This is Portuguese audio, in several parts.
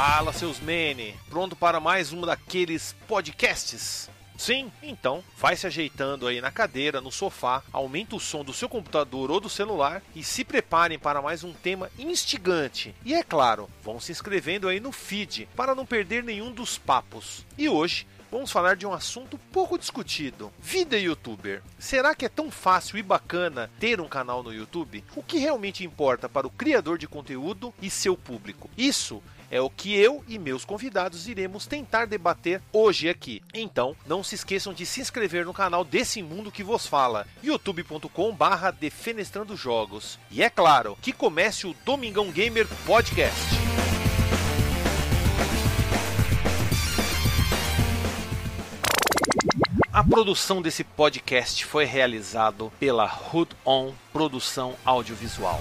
Fala, seus mene! Pronto para mais um daqueles podcasts? Sim? Então, vai se ajeitando aí na cadeira, no sofá, aumenta o som do seu computador ou do celular e se preparem para mais um tema instigante. E é claro, vão se inscrevendo aí no feed para não perder nenhum dos papos. E hoje vamos falar de um assunto pouco discutido: vida youtuber. Será que é tão fácil e bacana ter um canal no YouTube? O que realmente importa para o criador de conteúdo e seu público? Isso é o que eu e meus convidados iremos tentar debater hoje aqui. Então, não se esqueçam de se inscrever no canal desse mundo que vos fala, youtube.com/barra defenestrando jogos. E é claro, que comece o Domingão Gamer Podcast. A produção desse podcast foi realizado pela Hood On Produção Audiovisual.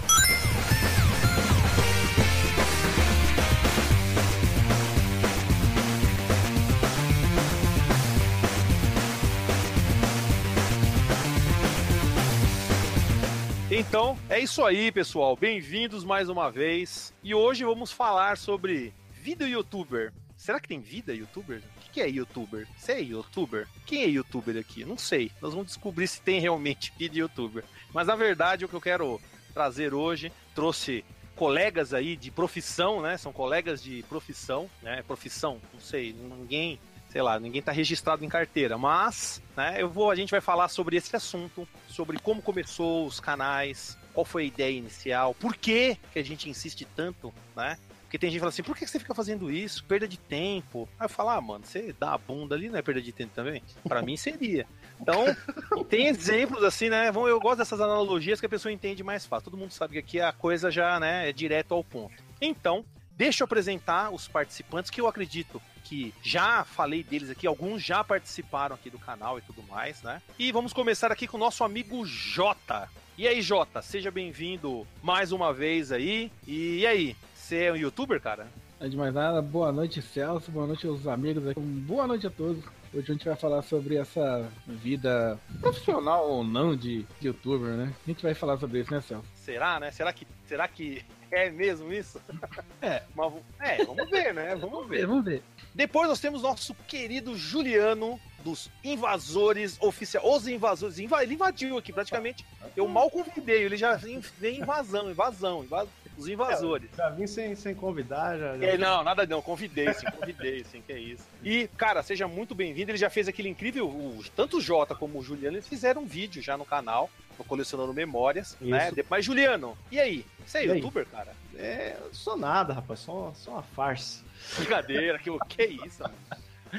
Então, é isso aí, pessoal. Bem-vindos mais uma vez. E hoje vamos falar sobre vida youtuber. Será que tem vida youtuber? O que é youtuber? Você é youtuber? Quem é youtuber aqui? Não sei. Nós vamos descobrir se tem realmente vida youtuber. Mas na verdade, o que eu quero trazer hoje, trouxe colegas aí de profissão, né? São colegas de profissão, né? Profissão, não sei, ninguém sei lá, ninguém está registrado em carteira, mas, né, eu vou, a gente vai falar sobre esse assunto, sobre como começou os canais, qual foi a ideia inicial, por que que a gente insiste tanto, né? Porque tem gente que fala assim, por que você fica fazendo isso? Perda de tempo. Aí eu falo, ah, mano, você dá a bunda ali, não é perda de tempo também? Para mim seria. Então, tem exemplos assim, né? Eu gosto dessas analogias que a pessoa entende mais fácil. Todo mundo sabe que aqui a coisa já né, é direto ao ponto. Então, deixa eu apresentar os participantes que eu acredito que já falei deles aqui, alguns já participaram aqui do canal e tudo mais, né? E vamos começar aqui com o nosso amigo Jota. E aí, Jota, seja bem-vindo mais uma vez aí. E, aí, você é um youtuber, cara? Antes de mais nada, boa noite, Celso, boa noite aos amigos aqui. Boa noite a todos. Hoje a gente vai falar sobre essa vida profissional ou não de youtuber, né? A gente vai falar sobre isso, né, Celso? Será, né? Será que, será que é mesmo isso? É. Mas, é, vamos ver, né? Vamos ver. Vamos ver. Depois nós temos nosso querido Juliano dos invasores oficiais. Os invasores. Ele invadiu aqui praticamente. Eu mal convidei, ele já vem invasão, invasão, invasão. Os invasores. É, já vim sem, sem convidar, já. É, não, nada não, convidei sim, convidei sim, que é isso. E, cara, seja muito bem-vindo. Ele já fez aquele incrível. O, tanto o Jota como o Juliano, eles fizeram um vídeo já no canal, no Colecionando Memórias, né? isso. né? Mas, Juliano, e aí? Você é e youtuber, aí? cara? É, sou nada, rapaz, só, só uma farsa. Brincadeira, que, que é isso, mano?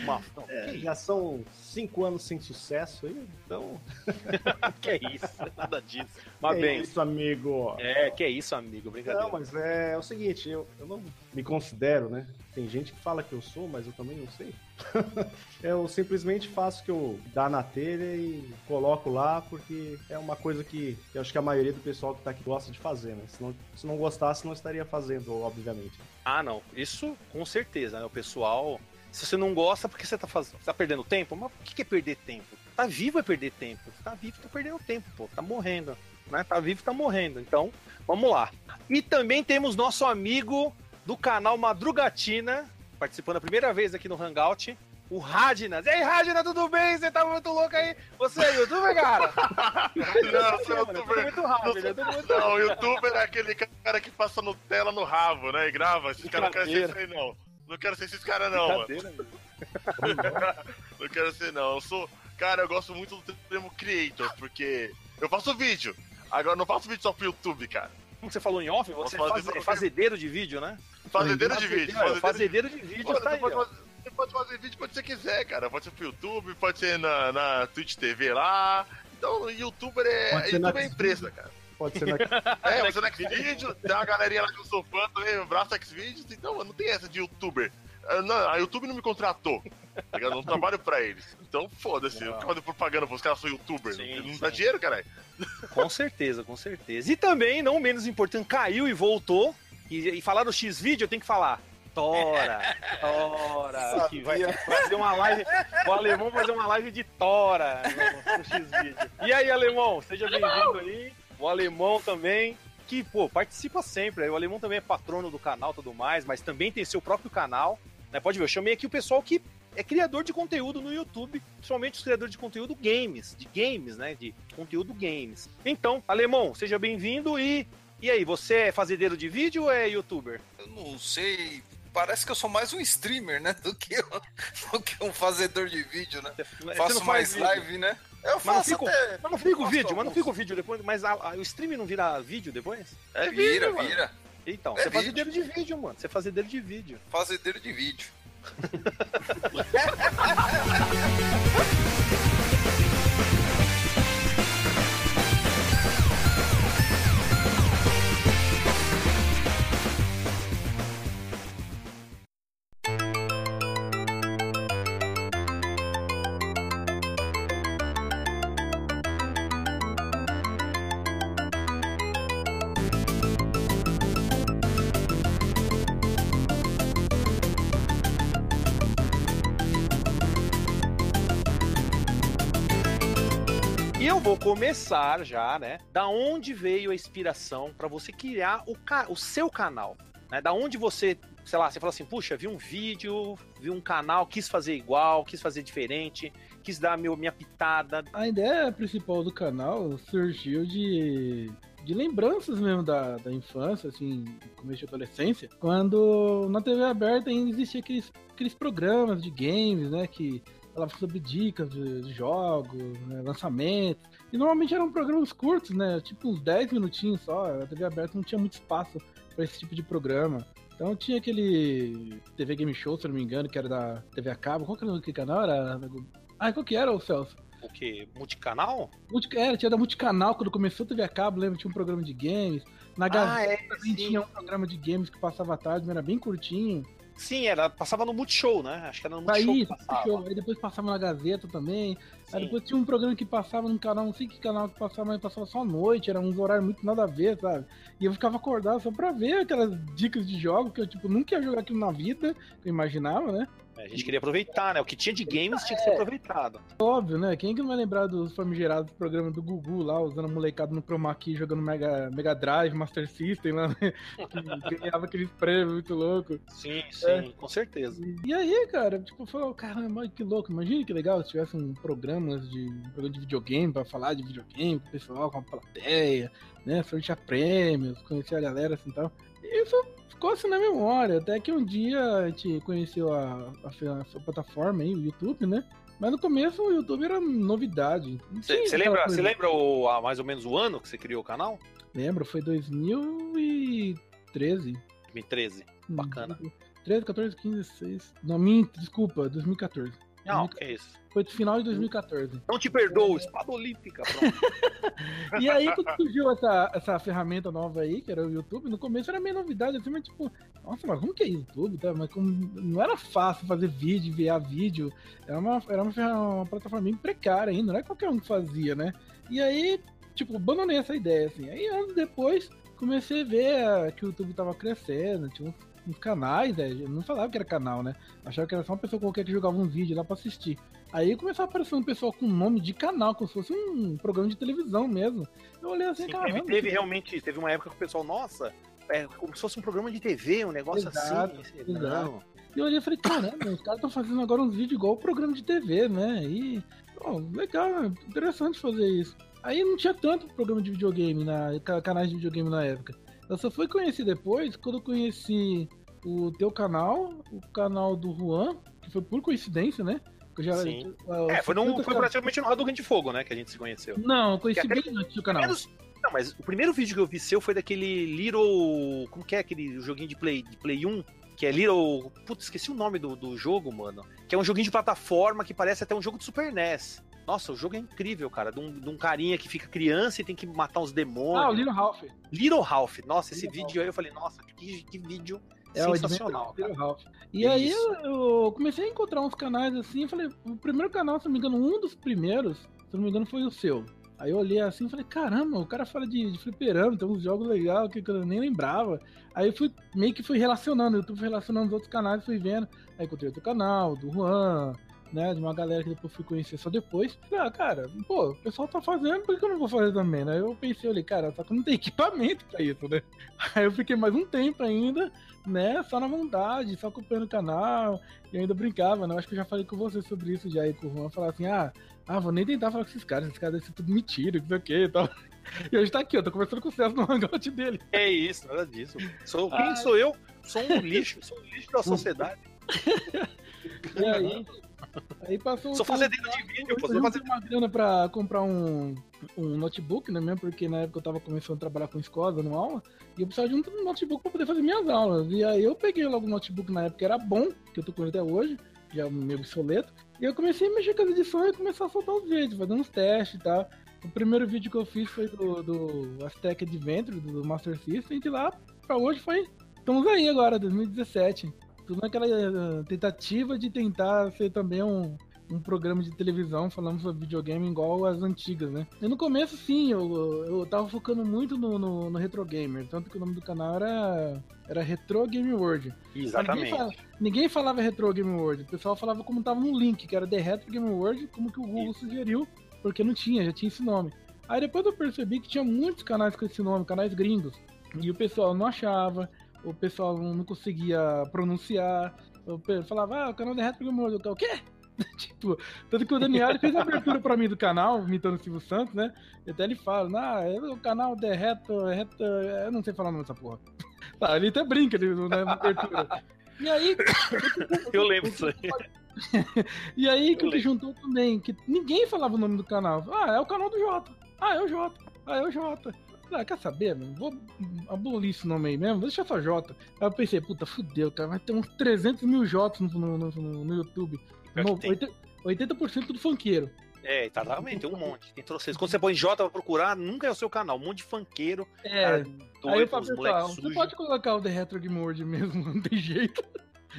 Uma, não, é, que já são cinco anos sem sucesso aí, então. que é isso, nada disso. Mas que bem. É isso, amigo. É, que é isso, amigo, brincadeira. Não, mas é, é o seguinte, eu, eu não me considero, né? Tem gente que fala que eu sou, mas eu também não sei. eu simplesmente faço o que eu dá na telha e coloco lá, porque é uma coisa que eu acho que a maioria do pessoal que tá aqui gosta de fazer, né? Se não, se não gostasse, não estaria fazendo, obviamente. Ah, não. Isso com certeza, né? O pessoal se você não gosta, porque você tá, faz... você tá perdendo tempo? Mas o que é perder tempo? Tá vivo é perder tempo. Tá vivo, tá perdendo tempo, pô. Tá morrendo. Né? Tá vivo, tá morrendo. Então, vamos lá. E também temos nosso amigo do canal Madrugatina, participando a primeira vez aqui no Hangout, o Radnas. E aí, tudo bem? Você tá muito louco aí? Você é youtuber, cara? não, sou youtuber. Muito rápido, não, muito não, o youtuber é aquele cara que passa Nutella no rabo, né? E grava. Esse cara não quer ser isso aí, não. Não quero ser esses caras, não, mano. não quero ser, não. Eu sou. Cara, eu gosto muito do termo creator, porque eu faço vídeo. Agora, não faço vídeo só pro YouTube, cara. Como você falou em off, você é, faz, é fazedeiro de vídeo, né? Fazedeiro de vídeo. Fazedeiro, fazedeiro de vídeo, Pô, tá aí, pode fazer, você pode fazer vídeo quando você quiser, cara. Pode ser pro YouTube, pode ser na, na Twitch TV lá. Então, youtuber é, YouTube é empresa, cara. Pode ser na... É, na Xvideos, tem uma galerinha lá que eu sou fã também, braço Xvideos, então não tem essa de youtuber. Ah, não, a YouTube não me contratou. Tá eu não trabalho pra eles. Então, foda-se. Eu fico fazendo propaganda pros caras, sou youtuber. Sim, não, não dá dinheiro, caralho. Com certeza, com certeza. E também, não menos importante, caiu e voltou. E, e falar no X-Vídeo, eu tenho que falar. Tora, Tora, que vai fazer uma live. O alemão vai fazer uma live de Tora no, no X-Vídeo. E aí, alemão, seja bem-vindo aí. O alemão também. que, pô, participa sempre. Aí o Alemão também é patrono do canal e tudo mais, mas também tem seu próprio canal. Né? Pode ver, eu chamei aqui o pessoal que é criador de conteúdo no YouTube, principalmente os criadores de conteúdo games, de games, né? De conteúdo games. Então, Alemão, seja bem-vindo e. E aí, você é fazendeiro de vídeo ou é youtuber? Eu não sei. Parece que eu sou mais um streamer, né? Do que, do que um fazedor de vídeo, né? Você Faço mais faz live, vídeo. né? Eu Mas não faço fica, até. mas não fica o faço vídeo, mas não fica o vídeo depois. Mas a- a- o stream não vira vídeo depois? É, vira, vira. Então, É você é vídeo. fazendeiro de vídeo, mano. Você é fazendeiro de vídeo. Fazendeiro de vídeo. começar já, né? Da onde veio a inspiração pra você criar o, o seu canal? Né? Da onde você, sei lá, você fala assim, puxa, vi um vídeo, vi um canal, quis fazer igual, quis fazer diferente, quis dar meu, minha pitada. A ideia principal do canal surgiu de, de lembranças mesmo da, da infância, assim, começo de adolescência, quando na TV aberta ainda existia aqueles, aqueles programas de games, né, que falavam sobre dicas de, de jogos, né, lançamentos, e normalmente eram programas curtos, né, tipo uns 10 minutinhos só, a TV aberta não tinha muito espaço para esse tipo de programa. Então tinha aquele TV Game Show, se não me engano, que era da TV a cabo. Qual que era aquele canal? Era... Ah, qual que era, o Celso? O quê? Multicanal? Multi- Era, tinha da Multicanal, quando começou a TV a cabo, lembra? Tinha um programa de games. Na Gazeta é, também tinha um programa de games que passava à tarde, mas era bem curtinho. Sim, era, passava no Multishow, né? Acho que era no Multishow Aí, que passava. show. Aí depois passava na Gazeta também. Aí Sim. depois tinha um programa que passava num canal, não sei que canal que passava, mas passava só à noite, era uns horários muito nada a ver, sabe? E eu ficava acordado só pra ver aquelas dicas de jogo que eu, tipo, nunca ia jogar aquilo na vida, que eu imaginava, né? É, A gente queria aproveitar, né? O que tinha de games tinha que ser aproveitado. Óbvio, né? Quem que não vai lembrar dos famigerados programas do Gugu lá, usando a molecada no Chroma Key, jogando Mega, Mega Drive, Master System lá, né? Que ganhava aqueles prêmios muito loucos. Sim, sim, com certeza. E aí, cara, tipo, falou, caramba, que louco, imagina que legal se tivesse um programa de, um programa de videogame pra falar de videogame com o pessoal, com a plateia, né? Sortear prêmios, conhecer a galera assim e tal. E isso ficou assim na memória, até que um dia a gente conheceu a, a, a plataforma aí, o YouTube, né? Mas no começo o YouTube era novidade. Você lembra, coisa- você lembra o, a, mais ou menos o ano que você criou o canal? Lembro, foi 2013. 2013. Bacana. 13, 14, 15, 16. Não, desculpa, 2014. Não, que é isso. Foi do final de 2014. Não te perdoo, espada olímpica. E aí, quando surgiu essa, essa ferramenta nova aí, que era o YouTube, no começo era meio novidade, assim, mas tipo, nossa, mas como que é YouTube? Tá? Mas como, não era fácil fazer vídeo, enviar vídeo. Era uma, era uma, uma plataforma bem precária ainda, não é qualquer um que fazia, né? E aí, tipo, abandonei essa ideia, assim. Aí, anos depois, comecei a ver que o YouTube tava crescendo, tinha uns, uns canais, né? Eu não falava que era canal, né? Achava que era só uma pessoa qualquer que jogava um vídeo lá pra assistir. Aí começou a aparecer um pessoal com nome de canal, como se fosse um programa de televisão mesmo. Eu olhei assim, Sim, caramba. teve, teve realmente, teve uma época que o pessoal, nossa, é como se fosse um programa de TV, um negócio Exato, assim. exato. Não. E eu olhei e falei, caramba, os caras estão fazendo agora uns vídeos igual o programa de TV, né? E, ó, legal, interessante fazer isso. Aí não tinha tanto programa de videogame, na, ca- canais de videogame na época. Eu só fui conhecer depois, quando eu conheci o teu canal, o canal do Juan, que foi por coincidência, né? Que eu já, Sim. eu- É, foi, num, foi ca- praticamente no Hadouken de Fogo, né, que a gente se conheceu. Não, eu conheci bem antes do canal. Menos- Não, mas o primeiro vídeo que eu vi seu foi daquele Little. Como que é aquele joguinho de Play, de Play 1? Que é Little. Putz, esqueci o nome do, do jogo, mano. Que é um joguinho de plataforma que parece até um jogo de Super NES. Nossa, o jogo é incrível, cara. De um, de um carinha que fica criança e tem que matar uns demônios. Ah, o Little Ralph. Little Ralph. Nossa, esse Little vídeo aí eu falei, nossa, que, que vídeo É sensacional, cara. Little Ralph. E É aí isso. eu, eu comecei a encontrar uns canais assim, eu falei, o primeiro canal, se não me engano, um dos primeiros, se não me engano, foi o seu. Aí eu olhei assim e falei, caramba, o cara fala de, de fliperama, tem uns jogos legais que eu nem lembrava. Aí eu fui, meio que fui relacionando, o YouTube foi relacionando os outros canais, fui vendo. Aí encontrei outro canal, do Juan, né? De uma galera que depois fui conhecer só depois. Ah, cara, pô, o pessoal tá fazendo, por que eu não vou fazer também, né? Eu pensei, olhei, cara, só que não tem equipamento pra isso, né? Aí eu fiquei mais um tempo ainda, né? Só na vontade, só acompanhando o canal. E ainda brincava, né? Eu acho que eu já falei com você sobre isso já aí com o Juan. Falar assim, ah, ah, vou nem tentar falar com esses caras, esses caras devem ser tudo mentira, não sei o que e tal. E hoje tá aqui, eu tô conversando com o César no hangout dele. É isso, nada disso. Sou, quem sou eu? Sou um lixo, sou um lixo da sociedade. E aí, aí passou. Sou um fazendeiro tempo de vídeo, pô, juntei fazendeiro. uma grana pra comprar um, um notebook, né? Mesmo porque na época eu tava começando a trabalhar com escola, dando aula, e eu precisava de um notebook pra poder fazer minhas aulas. E aí eu peguei logo um notebook na época que era bom, que eu tô com ele até hoje, já é meio obsoleto, e eu comecei a mexer com as edições e começar a soltar os vídeos, fazendo uns testes e tal. O primeiro vídeo que eu fiz foi do, do Aztec Adventure, do Master System, e de lá pra hoje foi. Estamos aí agora, 2017. Tudo naquela eh, tentativa de tentar ser também um, um programa de televisão falando sobre videogame igual as antigas, né? E no começo, sim, eu, eu tava focando muito no, no, no Retro Gamer, tanto que o nome do canal era, era Retro Game World. Ninguém, Exatamente. fala- ninguém falava Retro Game World, o pessoal falava como tava no link, que era The Retro Game World, como que o Google sugeriu, porque não tinha, já tinha esse nome. Aí depois eu percebi que tinha muitos canais com esse nome, canais gringos, e o pessoal não achava, o pessoal não conseguia pronunciar, eu falava, ah, o canal Retro Game World, Eu, o quê? tipo, tanto que o Daniel ele fez a abertura pra mim do canal, imitando o Silvio Santos, né? E até ele fala, ah, é o canal The Retro, Retro, eu não sei falar o nome dessa porra. Tá, ele até brinca ele, né, na abertura. E aí, Eu lembro disso aí. e aí que lembro. juntou também, que ninguém falava o nome do canal. Ah, é o canal do Jota. Ah, é o Jota. Ah, é o Jota. Ah, quer saber, mano? Vou abolir esse nome aí mesmo, deixa só Jota. Aí eu pensei, puta, fudeu, cara, vai ter uns 300 mil Jotas no, no, no- no YouTube. No- tem. 80%, 80% do funkeiro. É, exatamente, tem um monte. Tem trouxas. Quando você põe J pra procurar, nunca é o seu canal. Um monte de funkeiro. É, cara aí eu doido, falo, uns pessoal, moleques você pode colocar o The Retro Game World mesmo, não tem jeito,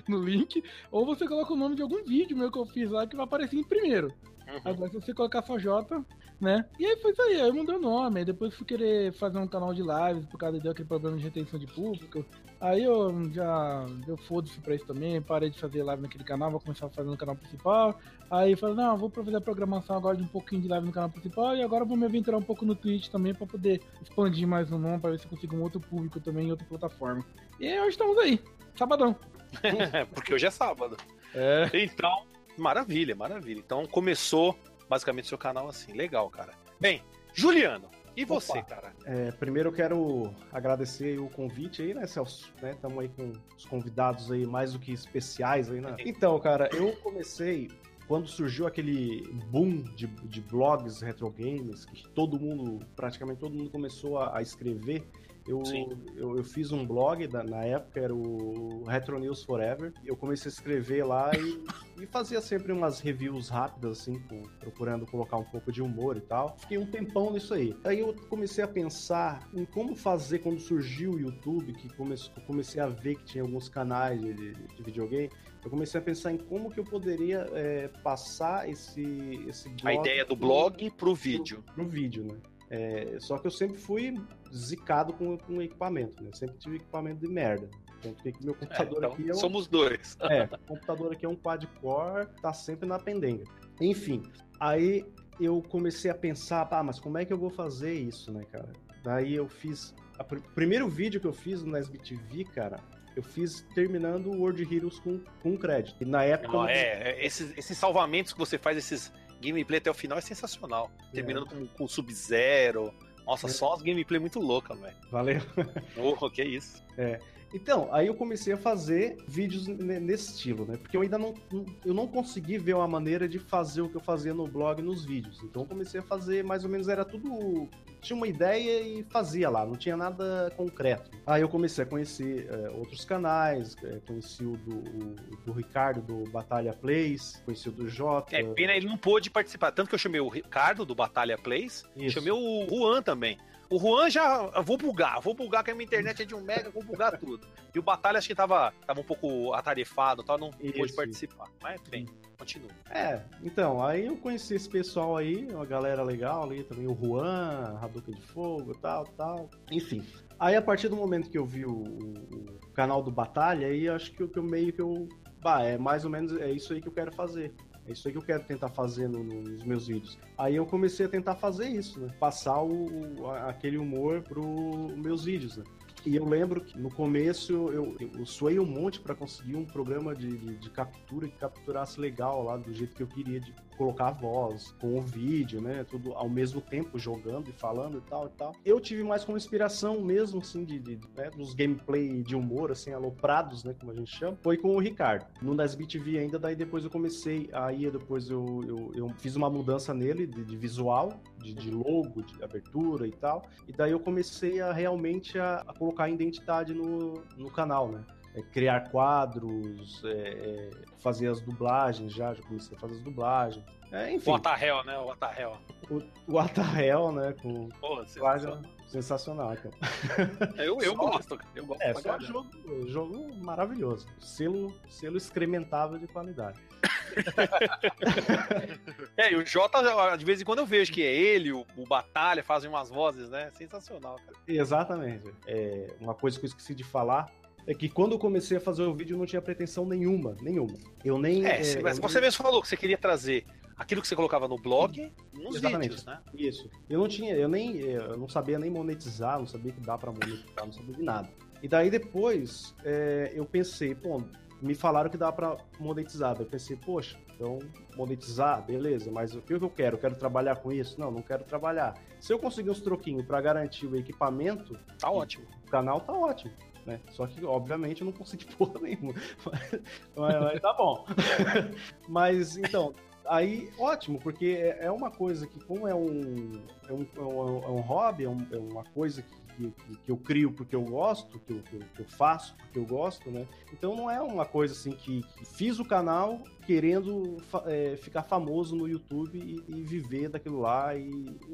no link, ou você coloca o nome de algum vídeo meu que eu fiz lá que vai aparecer em primeiro. Uhum. Agora, se você colocar só J, né? E aí foi isso aí, aí eu mudei o nome. Aí depois fui querer fazer um canal de lives por causa deu aquele problema de retenção de público. Aí eu já deu foda-se pra isso também, parei de fazer live naquele canal, vou começar a fazer no canal principal. Aí falei, não, vou fazer a programação agora de um pouquinho de live no canal principal e agora vou me aventurar um pouco no Twitch também pra poder expandir mais o nome, pra ver se eu consigo um outro público também em outra plataforma. E aí, hoje estamos aí, sabadão. Porque hoje é sábado. É. Então, maravilha, maravilha. Então começou basicamente seu canal assim. Legal, cara. Bem, Juliano, e você, Opa. cara? É, primeiro eu quero agradecer o convite aí, né, Celso? Estamos aí com os convidados aí mais do que especiais aí, né? Então, cara, eu comecei quando surgiu aquele boom de, de blogs retro games, que todo mundo, praticamente todo mundo começou a, a escrever. Eu, eu, eu fiz um blog, da- na época era o Retro News Forever. Eu comecei a escrever lá e, e fazia sempre umas reviews rápidas, assim, com- procurando colocar um pouco de humor e tal. Fiquei um tempão nisso aí. Aí eu comecei a pensar em como fazer quando surgiu o YouTube, que eu comecei a ver que tinha alguns canais de, de- de videogame. Eu comecei a pensar em como que eu poderia é, passar esse, esse A blog ideia do pro- blog pro vídeo. pro vídeo, né? É, só que eu sempre fui zicado com, com equipamento, né? Sempre tive equipamento de merda. Tanto que meu É, computador então, aqui é um, somos dois. é, o computador aqui é um quad-core, tá sempre na pendenga. Enfim, aí eu comecei a pensar, ah, mas como é que eu vou fazer isso, né, cara? Daí eu fiz. a pr- O primeiro vídeo que eu fiz no SBTV, cara, eu fiz terminando o World Heroes com, com crédito. E na época. Não, eu- é, é, esses, esses salvamentos que você faz, esses gameplay até o final é sensacional. Terminando com, com Sub-Zero. Nossa, É. só as gameplay muito louca, velho. Valeu. Porra, que isso. Então, aí eu comecei a fazer vídeos ne- nesse estilo, né? Porque eu ainda não, não- eu não consegui ver uma maneira de fazer o que eu fazia no blog nos vídeos. Então eu comecei a fazer, mais ou menos, era tudo. Tinha uma ideia e fazia lá, não tinha nada concreto. Aí eu comecei a conhecer é, outros canais, é, conheci o do, o- do Ricardo do Batalha Plays, conheci o do Jota. É, pena ele não pôde participar. Tanto que eu chamei o Ricardo do Batalha Plays, Isso. chamei o Juan também. O Juan já. eu Vou bugar, vou bugar que a minha internet é de um mega, vou bugar tudo. E o Batalha acho que tava, tava um pouco atarefado e tal, não Isso, pôde participar. Mas bem, continua. É, então, aí eu conheci esse pessoal aí, uma galera legal ali também, o Juan, Hadouken de Fogo, tal, tal. Enfim. Aí a partir do momento que eu vi o, o- o canal do Batalha, aí acho que, eu- que eu meio que eu. Bah, é mais ou menos é isso aí que eu quero fazer. É isso aí que eu quero tentar fazer no- no- nos meus vídeos. Aí eu comecei a tentar fazer isso, né? Passar o, o- aquele humor pro meus vídeos, né? E eu lembro que no começo eu, eu suei um monte para conseguir um programa de, de, de captura que capturasse legal lá do jeito que eu queria, de colocar a voz com o vídeo, né? Tudo ao mesmo tempo jogando e falando e tal e tal. Eu tive mais como inspiração mesmo, assim, de, de né, dos gameplay de humor, assim, aloprados, né? Como a gente chama, foi com o Ricardo. No Nesbit TV ainda, daí depois eu comecei, aí depois eu, eu, eu fiz uma mudança nele de, de visual, de, de logo, de abertura e tal. E daí eu comecei a realmente a, a colocar identidade no, no canal, né? É, criar quadros, é, é, fazer as dublagens já, já comecei a fazer as dublagens. É, enfim, O Atahel, né? O Atahel. o, o Atahel, né? Com Porra, dublagem sensacional, cara. Eu, eu Só- gosto, cara. Eu gosto É, só jogo, jogo maravilhoso. Selo, selo excrementável de qualidade. É, e o Jota, de vez em quando eu vejo que é ele, o, o Batalha, fazem umas vozes, né? Sensacional, cara. Exatamente. É, uma coisa que eu esqueci de falar é que quando eu comecei a fazer o vídeo eu não tinha pretensão nenhuma, nenhuma. Eu nem. É, é, mas você nem- mesmo falou que você queria trazer aquilo que você colocava no blog nos Exatamente. vídeos, né? Isso. Eu não tinha, eu nem, eu não sabia nem monetizar, não sabia que dá pra monetizar, não sabia de nada. E daí depois é, eu pensei, pô, me falaram que dá pra monetizar. Daí eu pensei, poxa, então monetizar, beleza, mas o que eu quero? Eu quero trabalhar com isso? Não, não quero trabalhar. Se eu conseguir uns troquinhos pra garantir o equipamento, Tá ótimo. o canal tá ótimo. Né? Só que, obviamente, eu não consegui porra nenhuma. Mas, mas tá bom. mas, então, aí, ótimo, porque é é uma coisa que, como é um, é um, é um, é um hobby, é, é uma coisa que, que, que eu crio porque eu gosto, que eu, que eu- que eu faço porque eu gosto, né? Então não é uma coisa assim que, que fiz o canal querendo é, ficar famoso no YouTube e, e viver daquilo lá e,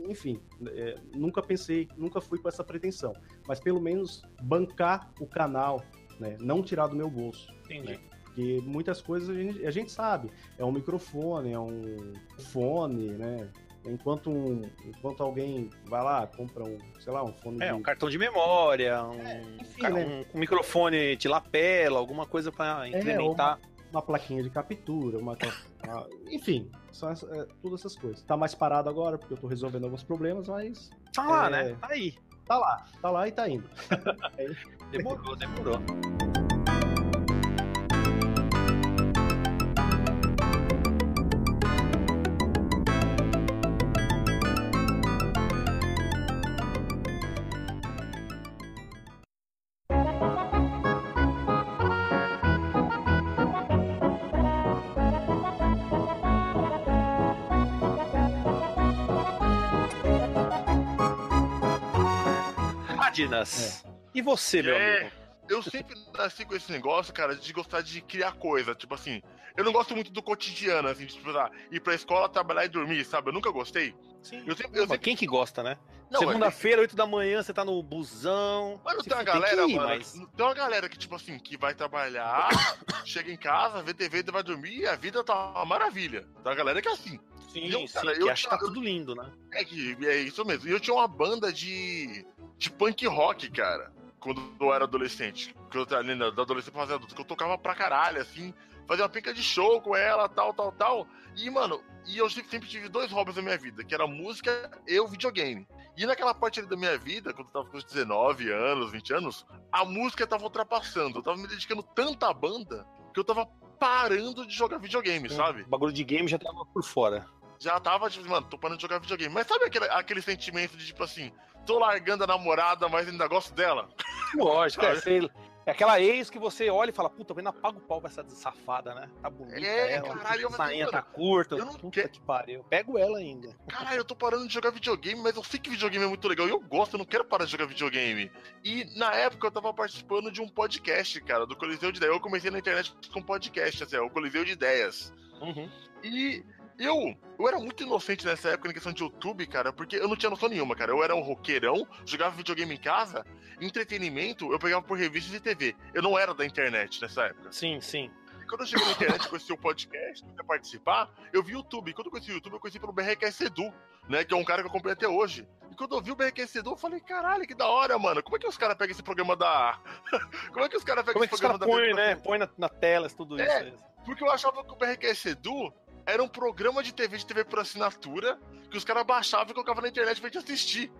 enfim, é, nunca pensei, nunca fui com essa pretensão mas pelo menos bancar o canal, né? Não tirar do meu bolso. Entendi. Porque muitas coisas a gente, a gente sabe. É um microfone, é um fone, né? Enquanto, um, enquanto alguém vai lá, compra um, sei lá, um fone É, de... um cartão de memória, um, enfim, ca- né? um- um microfone de lapela, alguma coisa pra incrementar. uma plaquinha de captura, uma, uma- enfim, são essa- é, todas essas coisas. Tá mais parado agora porque eu tô resolvendo alguns problemas, mas Tá lá, É. né? Tá aí. tá lá, tá lá e tá indo. Demorou, demorou. Adinas. E você, meu É. amigo? Eu sempre nasci com esse negócio, cara, de gostar de criar coisa. Tipo assim, eu não gosto muito do cotidiano, assim, de tipo, ah, ir pra escola, trabalhar e dormir, sabe? Eu nunca gostei. Sim. Eu sempre. Eu sempre Quem que gosta, né? Segunda-feira, 8 da manhã, você tá no busão. Mas não Você tem uma galera, ir, mano. mas- Tem uma galera que, tipo assim, que vai trabalhar, chega em casa, vê TV, vai dormir e a vida tá uma maravilha. Tem uma galera que é assim. Sim, Eu, sim, cara, que eu- acha que tá tudo lindo, né? É que é isso mesmo. E eu tinha uma banda de. De punk rock, cara. Quando eu era adolescente. Que eu da adolescente pra fazer adulto, que eu tocava pra caralho, assim. Fazia uma pica de show com ela, tal, tal, tal. E, mano, e eu sempre, tive dois hobbies na minha vida, que era música e o videogame. E naquela parte ali da minha vida, quando eu tava com os 19 anos, 20 anos, a música tava ultrapassando. Eu tava me dedicando tanto à banda que eu tava parando de jogar videogame, sabe? O bagulho de game já tava por fora. já tava, tipo, mano, tô parando de jogar videogame. Mas sabe aquele, aquele sentimento de, tipo assim, tô largando a namorada, mas ainda gosto dela? Lógico, é, você- é aquela ex que você olha e fala, puta, eu ainda pago o pau pra essa safada, né? Tá bonita É, ela, caralho, sainha tá curta, eu não puta quero- que pariu. Eu Pego ela ainda. Caralho, eu tô parando de jogar videogame, mas eu sei que videogame é muito legal. E eu gosto, eu não quero parar de jogar videogame. E na época eu tava participando de um podcast, cara, do Coliseu de Ideias. Eu comecei na internet com podcast, assim, ó, o Coliseu de Ideias. Uhum. E eu, eu era muito inocente nessa época na questão de YouTube, cara, porque eu não tinha noção nenhuma, cara. Eu era um roqueirão, jogava videogame em casa, entretenimento eu pegava por revistas e TV. Eu não era da internet nessa época. Sim, sim. E quando eu cheguei na internet e conheci o podcast, pra participar, eu vi o YouTube. E quando eu conheci o YouTube, eu conheci pelo BRQS Edu, né? Que é um cara que eu acompanho até hoje. E quando eu vi o BRQS Edu, eu falei, caralho, que da hora, mano. Como é que os caras pegam esse programa da. Como é que os caras pegam Como é que esse os programa da põem, né? TV? Põe na, na tela tudo É. isso. Porque eu achava que o BRQS Edu era um programa de TV de TV por assinatura que os caras baixavam e colocavam na internet pra gente assistir.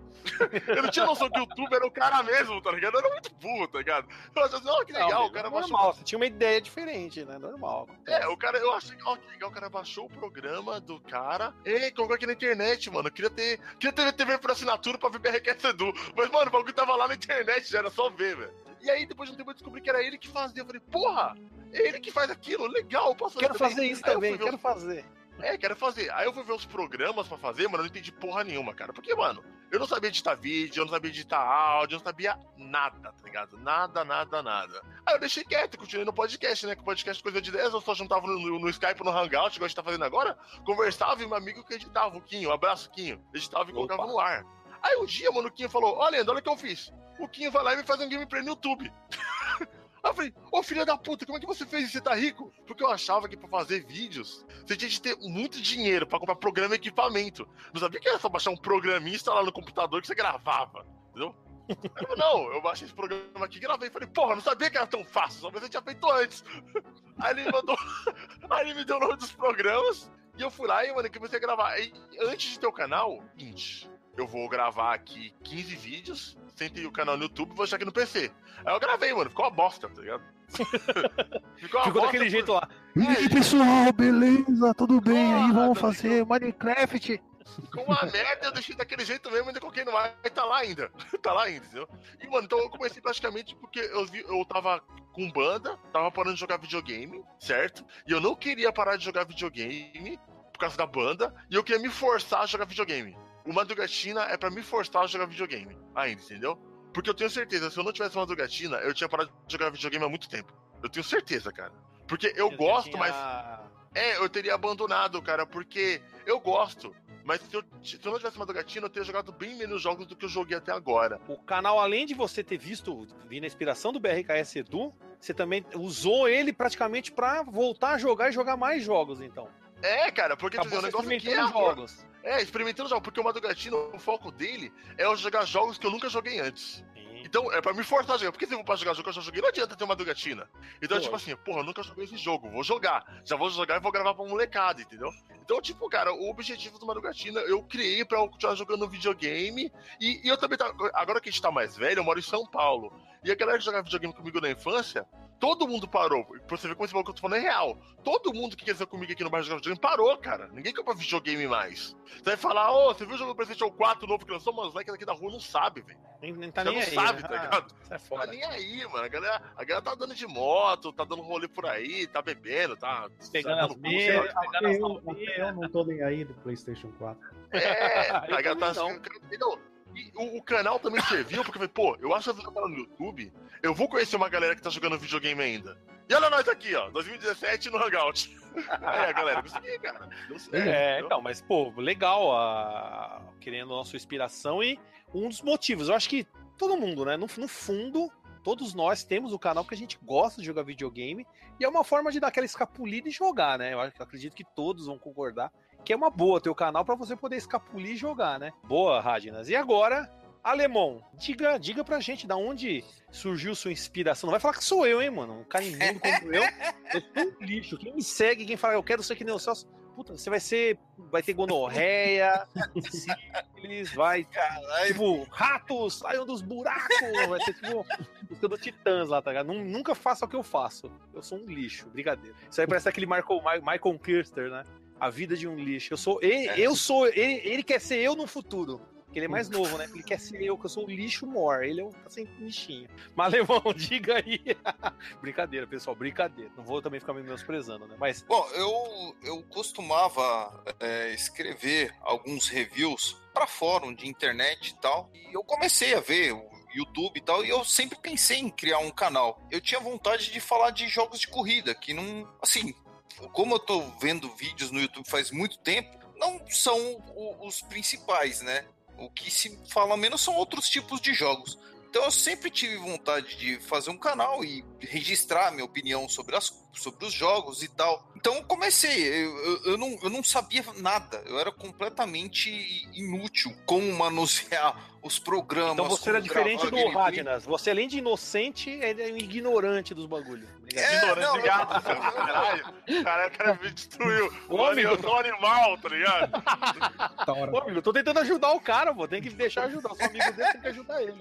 eu não tinha noção que o YouTube era o cara mesmo, tá ligado? Eu era muito burro, tá ligado? Eu achava assim, ó, que legal, Não, o cara normal, baixou. você tinha uma ideia diferente, né? Normal. É, o cara, eu achei, ó, que legal, o cara baixou o programa do cara e colocou aqui na internet, mano. Eu queria ter, queria ter TV por assinatura pra ver BRQS Edu. Mas, mano, o bagulho tava lá na internet, já era só ver, velho. E aí, depois de um tempo, eu descobri que era ele que fazia. Eu falei, porra, é ele que faz aquilo, legal, posso Quero também. fazer isso Aí também, quero fazer. É, quero fazer. Aí eu fui ver os programas pra fazer, mano, eu não entendi porra nenhuma, cara. Porque, mano, eu não sabia editar vídeo, eu não sabia editar áudio, eu não sabia nada, tá ligado? Nada, nada, nada. Aí eu deixei quieto, continuei no podcast, né? Que o podcast é coisa de 10, eu só juntava no, no, Skype, no Hangout, igual a gente tá fazendo agora, conversava e meu amigo que editava, o Quinho, um abraço, Quinho, editava e colocava Opa. no ar. Aí um dia, mano, o Quinho falou, Leandro, olha o que eu fiz. O Quinho vai lá e me faz um gameplay no YouTube. Aí eu falei, ô filha da puta, como é que você fez isso? Você tá rico? Porque eu achava que pra fazer vídeos, você tinha de ter muito dinheiro pra comprar programa e equipamento. Não sabia que era só baixar um programinha e instalar no computador que você gravava, entendeu? Eu não, eu baixei esse programa aqui, gravei. Falei, porra, não sabia que era tão fácil, só você tinha feito antes. Aí ele mandou. Aí ele me deu o nome dos programas e eu fui lá e, mano, comecei a gravar. Aí, antes de ter o canal, seguinte, eu vou gravar aqui 15 vídeos, sentei o canal no YouTube e vou deixar aqui no PC. Aí eu gravei, mano, ficou uma bosta, tá ligado? ficou uma Ficou bosta, daquele jeito lá. É, E aí, pessoal, beleza? Tudo bem? Aí Ah, vamos tá fazer Minecraft. Ficou uma merda, eu deixei daquele jeito mesmo, ainda coloquei no ar e tá lá ainda. tá lá ainda, entendeu? E, mano, então eu comecei praticamente porque eu, vi, eu tava com banda, tava parando de jogar videogame, certo? E eu não queria parar de jogar videogame por causa da banda, e eu queria me forçar a jogar videogame. O Madrugatina é pra me forçar a jogar videogame, ainda, entendeu? Porque eu tenho certeza, se eu não tivesse Madrugatina, eu tinha parado de jogar videogame há muito tempo. Eu tenho certeza, cara. Porque eu já gosto, tinha- mas é, eu teria abandonado, cara, porque eu gosto. Mas se eu, se eu não tivesse Madrugatina, eu teria jogado bem menos jogos do que eu joguei até agora. O canal, além de você ter visto, vindo a inspiração do BRKS Edu, você também usou ele praticamente pra voltar a jogar e jogar mais jogos, então. É, cara, porque Acabou tipo, o você negócio aqui é jogos. É, experimentando jogos, porque o Madrugatina, o foco dele é eu jogar jogos que eu nunca joguei antes. Então, é pra me forçar a jogar. Porque se eu vou pra jogar jogo que eu já joguei, não adianta ter uma. Então, Pô. tipo assim, porra, eu nunca joguei esse jogo, vou jogar. Já vou jogar e vou gravar pra molecada, entendeu? Então, tipo, cara, o objetivo do Madrugatina eu criei pra eu continuar jogando videogame. E, e eu também, tá, agora que a gente tá mais velho, eu moro em São Paulo. E a galera que jogava videogame comigo na infância, todo mundo parou. Pra você ver como esse bagulho que eu tô falando é real. Todo mundo que quer ser comigo aqui no bairro jogar videogame parou, cara. Ninguém compra videogame mais. Você vai falar, ô, você viu o jogo do PlayStation 4 novo que lançou? Mas os moleques daqui da rua não sabe, velho. Nem, nem tá Você nem não aí. sabe, né? tá Ah, ligado? Isso é Tá foda. nem aí, mano. A galera, a galera tá andando de moto, tá dando rolê por aí, tá bebendo, tá. Pegando tá as dando mesas, curso, pegando as Eu, não tô nem aí do PlayStation 4. É, a galera tá assim, entendeu? E o, o canal também serviu, porque eu falei, pô, eu acho que eu vou no YouTube, eu vou conhecer uma galera que tá jogando videogame ainda. E olha nós aqui, ó, 2017 no Hangout. Aí, galera, consegui, cara. Deu certo. É, então, mas, pô, legal, a... querendo a nossa inspiração e um dos motivos. Eu acho que todo mundo, né? No, no fundo, todos nós temos o canal porque a gente gosta de jogar videogame e é uma forma de dar aquela escapulida e jogar, né? Eu acredito que todos vão concordar que é uma boa ter o canal pra você poder escapulir e jogar, né? Boa, Radinas. E agora, Alemão, diga, diga pra gente da onde surgiu sua inspiração. Não vai falar que sou eu, hein, mano? Um cara imundo como eu. Eu sou um lixo. Quem me segue, quem fala, eu quero ser que nem o Celso. Puta, você vai ser. Vai ter gonorreia, sífilis, vai. Caralho, Tipo, ratos, saiam dos buracos. Vai ser tipo. Música do Titãs lá, tá ligado? Nun- Nunca faça o que eu faço. Eu sou um lixo, brigadeiro. Isso aí parece aquele Michael, Mi- Michael Kirster, né? A vida de um lixo. Eu sou. Ele, É. eu sou. Ele, ele quer ser eu no futuro. Ele é mais novo, né? Ele quer ser eu, que eu sou o lixo more. Ele é tá sempre lixinho. Mas, Alemão, diga aí. brincadeira, pessoal, brincadeira. Não vou também ficar me menosprezando, né? Mas. Bom, eu, eu costumava é, escrever alguns reviews para fórum de internet e tal. E eu comecei a ver o YouTube e tal, e eu sempre pensei em criar um canal. Eu tinha vontade de falar de jogos de corrida, que não. Assim, como eu tô vendo vídeos no YouTube faz muito tempo, não são os principais, né? O que se fala menos são outros tipos de jogos. Então eu sempre tive vontade de fazer um canal e registrar minha opinião sobre, as, sobre os jogos e tal. Então eu comecei, eu, eu, eu não, eu não sabia nada, eu era completamente inútil como manusear os programas. Então você era diferente do. Radnas. Você, além de inocente, é um ignorante dos bagulhos. É, Ignorante não, de gato, seu caralho. Cara me destruiu. Ô, O amigo. eu sou um animal, tá ligado? Hora. Pô, amigo, eu tô tentando ajudar o cara, pô. Tem que deixar ajudar. Eu sou amigo dele, tem que ajudar ele.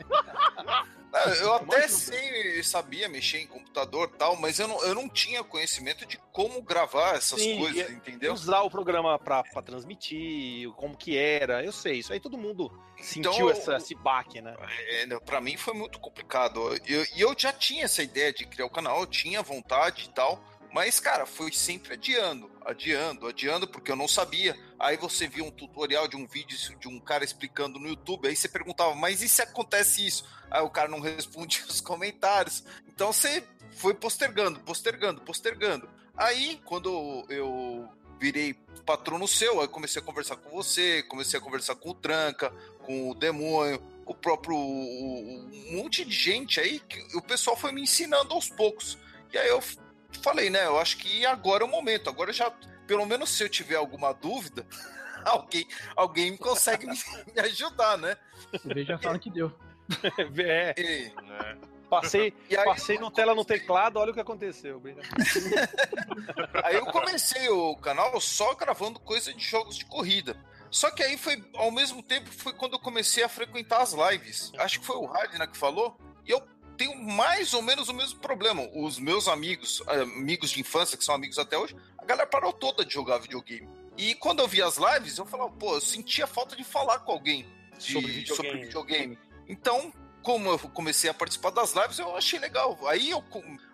Não, eu até sei, sabia mexer em computador e tal, mas eu não, eu não tinha conhecimento de como gravar essas Sim, coisas, e- entendeu? Usar o programa pra, pra transmitir, como que era. Eu sei, isso aí todo mundo sentiu Então, essa, esse baque, né? É, né, pra mim foi muito complicado. Eu- E eu, já tinha essa ideia de criar o canal, eu tinha vontade e tal. Mas, cara, foi sempre adiando, adiando, adiando, porque eu não sabia. Aí você via um tutorial de um vídeo de um cara explicando no YouTube, aí você perguntava, mas e se acontece isso? Aí o cara não respondia os comentários. Então você foi postergando, postergando, postergando. Aí, quando eu virei patrono seu, aí comecei a conversar com você, comecei a conversar com o Tranca, com o Demônio, o próprio um monte de gente aí que o pessoal foi me ensinando aos poucos. E aí eu falei, né? Eu acho que agora é o momento. Agora já, pelo menos se eu tiver alguma dúvida, alguém, alguém consegue me, me ajudar, né? Você vê, já fala que deu. É, E, Né? passei, e aí, passei no tela no teclado, olha o que aconteceu. aí eu comecei o canal só gravando coisa de jogos de corrida. Só que aí foi, ao mesmo tempo, foi quando eu comecei a frequentar as lives. Acho que foi o Radna que falou. E eu tenho mais ou menos o mesmo problema. Os meus amigos, amigos de infância, que são amigos até hoje, a galera parou toda de jogar videogame. E quando eu via as lives, eu falava, pô, eu sentia falta de falar com alguém de- Sobre videogame. sobre videogame. Então, como eu comecei a participar das lives, eu achei legal. Aí eu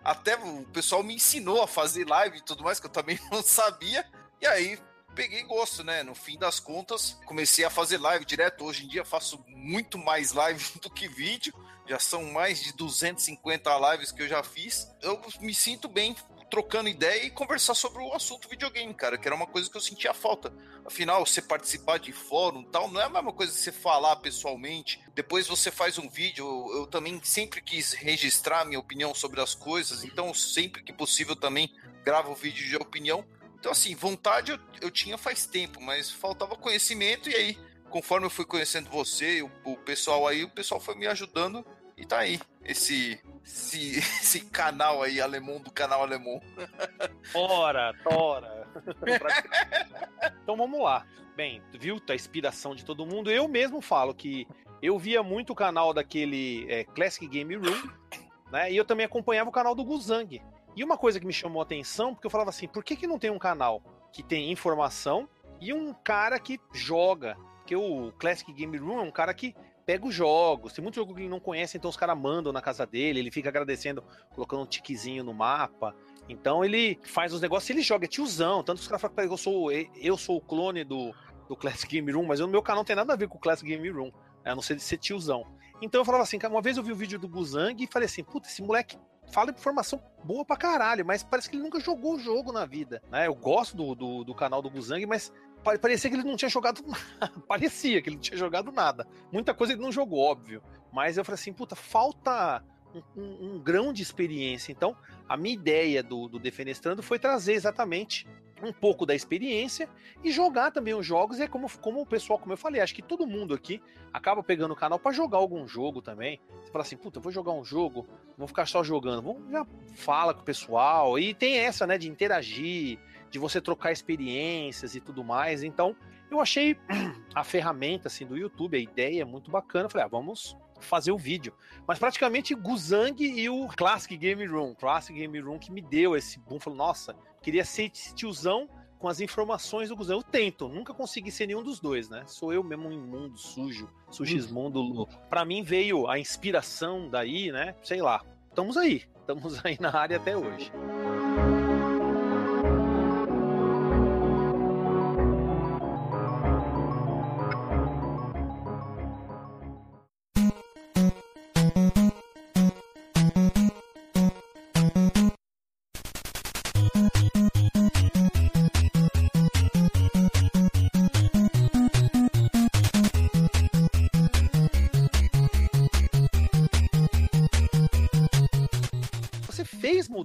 até o pessoal me ensinou a fazer live e tudo mais, que eu também não sabia. E aí peguei gosto, né? No fim das contas, comecei a fazer live direto. Hoje em dia faço muito mais live do que vídeo. Já são mais de 250 lives que eu já fiz. Eu me sinto bem trocando ideia e conversar sobre o assunto videogame, cara, que era uma coisa que eu sentia falta. Afinal, você participar de fórum tal, não é a mesma coisa que você falar pessoalmente. Depois você faz um vídeo. Eu também sempre quis registrar minha opinião sobre as coisas, então sempre que possível também gravo vídeo de opinião. Então, assim, vontade eu, eu tinha faz tempo, mas faltava conhecimento, e aí, conforme eu fui conhecendo você o, o pessoal aí, o pessoal foi me ajudando, e tá aí, esse, esse, esse canal aí, alemão do canal alemão. Tora, tora. então vamos lá. Bem, viu a inspiração de todo mundo? Eu mesmo falo que eu via muito o canal daquele é, Classic Game Room, né? E eu também acompanhava o canal do Guzang. E uma coisa que me chamou a atenção, porque eu falava assim, por que, que não tem um canal que tem informação e um cara que joga? Porque o Classic Game Room é um cara que pega os jogos. Tem muito jogo que ele não conhece, então os caras mandam na casa dele, ele fica agradecendo, colocando um tiquezinho no mapa. Então ele faz os negócios e ele joga, é tiozão. Tanto os caras falam que eu sou, eu sou o clone do, do Classic Game Room, mas eu, no meu canal não tem nada a ver com o Classic Game Room, a não ser de ser tiozão. Então eu falava assim, uma vez eu vi o vídeo do Guzang e falei assim, puta, esse moleque fala informação boa pra caralho, mas parece que ele nunca jogou o jogo na vida. Né? Eu gosto do, do, do canal do Guzang, mas pa- parecia que ele não tinha jogado nada. parecia que ele não tinha jogado nada. Muita coisa ele não jogou, óbvio. Mas eu falei assim, puta, falta um, um- um grão de experiência. Então, a minha ideia do, do Defenestrando foi trazer exatamente um pouco da experiência e jogar também os jogos. É como, como o pessoal, como eu falei, acho que todo mundo aqui acaba pegando o canal para jogar algum jogo também. Você fala assim, puta, eu vou jogar um jogo, vou ficar só jogando. Vamos já fala com o pessoal. E tem essa, né, de interagir, de você trocar experiências e tudo mais. Então, eu achei a ferramenta assim do YouTube, a ideia é muito bacana. Eu falei, ah, vamos fazer o vídeo. Mas praticamente Guzang e o Classic Game Room, Classic Game Room que me deu esse boom, falou, nossa, queria ser esse tiozão com as informações do Guzang. Eu tento, nunca consegui ser nenhum dos dois, né? Sou eu mesmo um imundo, sujo, sujísmundo. Pra mim veio a inspiração daí, né? Sei lá. Estamos aí, estamos aí na área até hoje.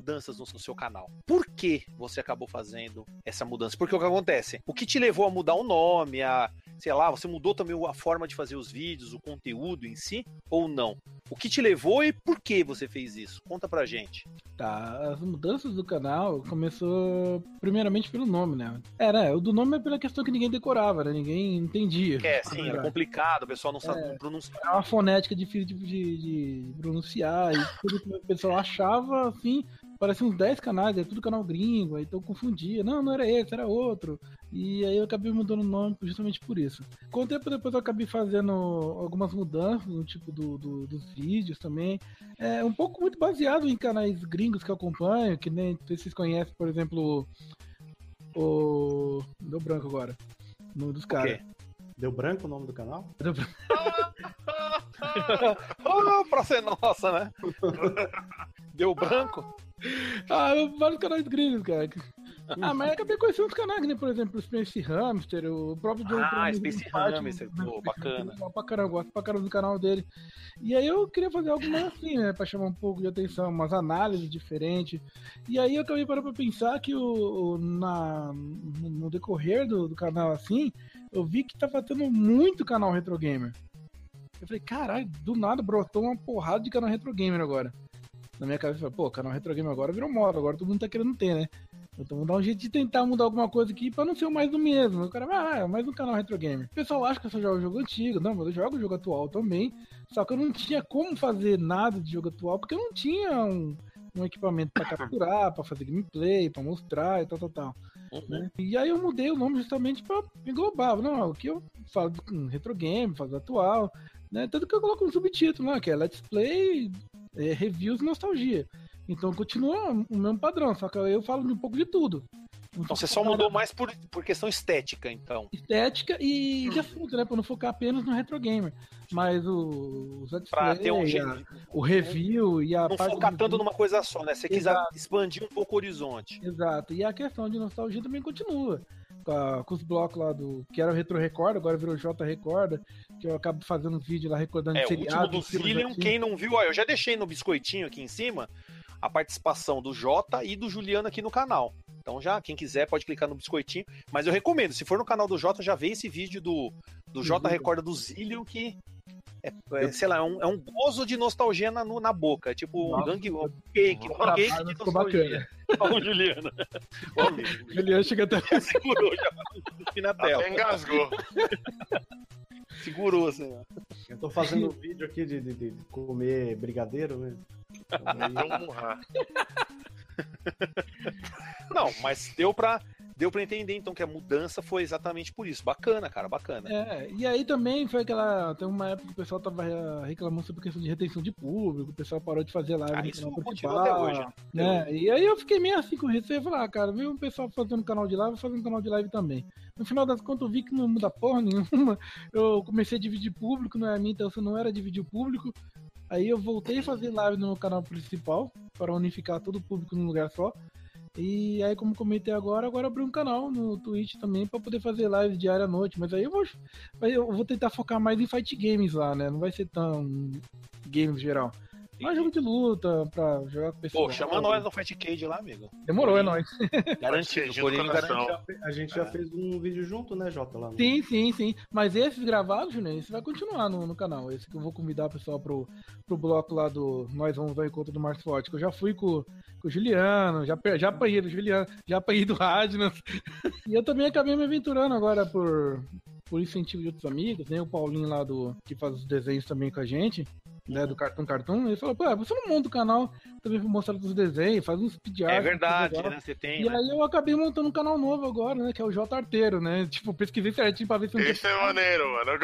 Mudanças no seu canal. Por que você acabou fazendo essa mudança? Porque o que acontece? O que te levou a mudar o nome, a sei lá, você mudou também a forma de fazer os vídeos, o conteúdo em si, ou não? O que te levou e por que você fez isso? Conta pra gente. Tá, as mudanças do canal começou primeiramente pelo nome, né? Era, o do nome é pela questão que ninguém decorava, né? Ninguém entendia. É, sim, era complicado, o pessoal não sabe É. pronunciar. É uma fonética difícil de, de- de pronunciar e tudo que o pessoal achava, assim, parecia uns 10 canais, é tudo canal gringo, aí então confundia. Não, não era esse, era outro. E aí eu acabei mudando o nome justamente por isso. Com o tempo depois eu acabei fazendo algumas mudanças no tipo do, do- dos vídeos também. É um pouco muito baseado em canais gringos que eu acompanho, que nem não sei se vocês conhecem, por exemplo, o. Deu branco agora. O nome dos O caras. quê? Deu branco o nome do canal? Deu branco. Oh, pra ser nossa, né? Deu branco? Ah, vários canais gringos, cara. Ah, mas eu acabei conhecendo os canais, né? Por exemplo, o Space Hamster, o próprio John Ah, Space Hamster, pô, bacana. Pra caramba, gosto pra caramba do canal dele. E aí eu queria fazer algo mais assim, né? Pra chamar um pouco de atenção, umas análises diferentes. E aí eu acabei parando pra pensar que o, o- na, no no decorrer do, do canal assim, eu vi que tava tendo muito canal retro gamer. Eu falei, caralho, do nada brotou uma porrada de canal retro gamer agora. Na minha cabeça, pô, canal retro gamer agora virou moda, agora todo mundo tá querendo ter, né? Então vamos dar um jeito de tentar mudar alguma coisa aqui pra não ser o mais do mesmo. O cara, ah, é mais um canal retro gamer. O pessoal acha que eu só jogo jogo antigo. Não, mas eu jogo jogo atual também. Só que eu não tinha como fazer nada de jogo atual, porque eu não tinha um, um equipamento pra capturar, pra fazer gameplay, pra mostrar e tal, tal, tal. né? E aí eu mudei o nome justamente pra englobar. Não, o que eu falo com retro game, falo atual, né? Tanto que eu coloco um subtítulo lá, que é Let's Play, é, Reviews e Nostalgia. Então continua o mesmo padrão, só que eu falo de um pouco de tudo. Então você só mudou mais por, por questão estética, então. estética e de assunto, né? Pra não focar apenas no retro gamer. Mas o, Pra ter um a- o review e a Não focar tanto numa coisa só, né? Você quiser expandir um pouco o horizonte. Exato. E a questão de nostalgia também continua. Com, a- com os blocos lá do. Que era o Retro Record, agora virou J Recorda. Que eu acabo fazendo vídeo lá recordando É, o seriado. último do tinha. quem não viu, ó, eu já deixei no biscoitinho aqui em cima a participação do Jota e do Juliano aqui no canal. Então já, quem quiser pode clicar no biscoitinho. Mas eu recomendo, se for no canal do Jota, já vê esse vídeo do, do Jota Zillion. Recorda do Zillion que é, é, sei lá, é um, é um gozo de nostalgia na, no- na boca. É tipo um gangue, um cake, um cake de nostalgia. Ó, o Juliano. Amigo, Juliano chega até. segurou já no fim na tela. Até engasgou. Segurou assim, ó. Eu tô fazendo um vídeo aqui de, de- de comer brigadeiro, né? Não, mas deu pra, deu pra entender então que a mudança foi exatamente por isso. Bacana, cara, bacana. É, e aí também foi aquela. Tem uma época que o pessoal tava eh, reclamando sobre questão de retenção de público, o pessoal parou de fazer live Ah, no isso principal, até hoje, Né? E aí eu fiquei meio assim com receio, falei, ah, cara, viu um pessoal fazendo canal de live, vou fazer um canal de live também. No final das contas eu vi que não muda porra nenhuma. Eu comecei a dividir público, não é a minha intenção não era dividir o público. Aí eu voltei a fazer live no meu canal principal, para unificar todo o público num lugar só. E aí, como comentei agora, agora abri um canal no Twitch também para poder fazer live diária à noite. Mas aí eu vou, eu vou tentar focar mais em fight games lá, né? Não vai ser tão games geral. Mas jogo de luta, pra jogar com o pessoal. Pô, chama nós no Fight Cage lá, amigo. Demorou, é nóis. Garantido, coração. garantiu. a gente já fez um vídeo junto, né, Jota? Lá no... Sim, sim, sim. Mas esses gravados, Juninho, esse vai continuar no, no canal. Esse que eu vou convidar o pessoal pro, pro bloco lá do Nós Vamos ao Encontro do Marcos Forte. Que eu já fui com, com o Juliano, já, já apanhei do Juliano, já apanhei do Radnas. e eu também acabei me aventurando agora por, por incentivo de outros amigos, né? O Paulinho lá do que faz os desenhos também com a gente. Né, do Cartoon Cartoon, ele falou, pô, você não monta o canal também pra mostrar os desenhos, faz uns speed art, É verdade, legal." né? Você tem. E né? aí eu acabei montando um canal novo agora, né? Que é o J Arteiro, né? Tipo, pesquisei certinho pra ver se não esse é maneiro, mano.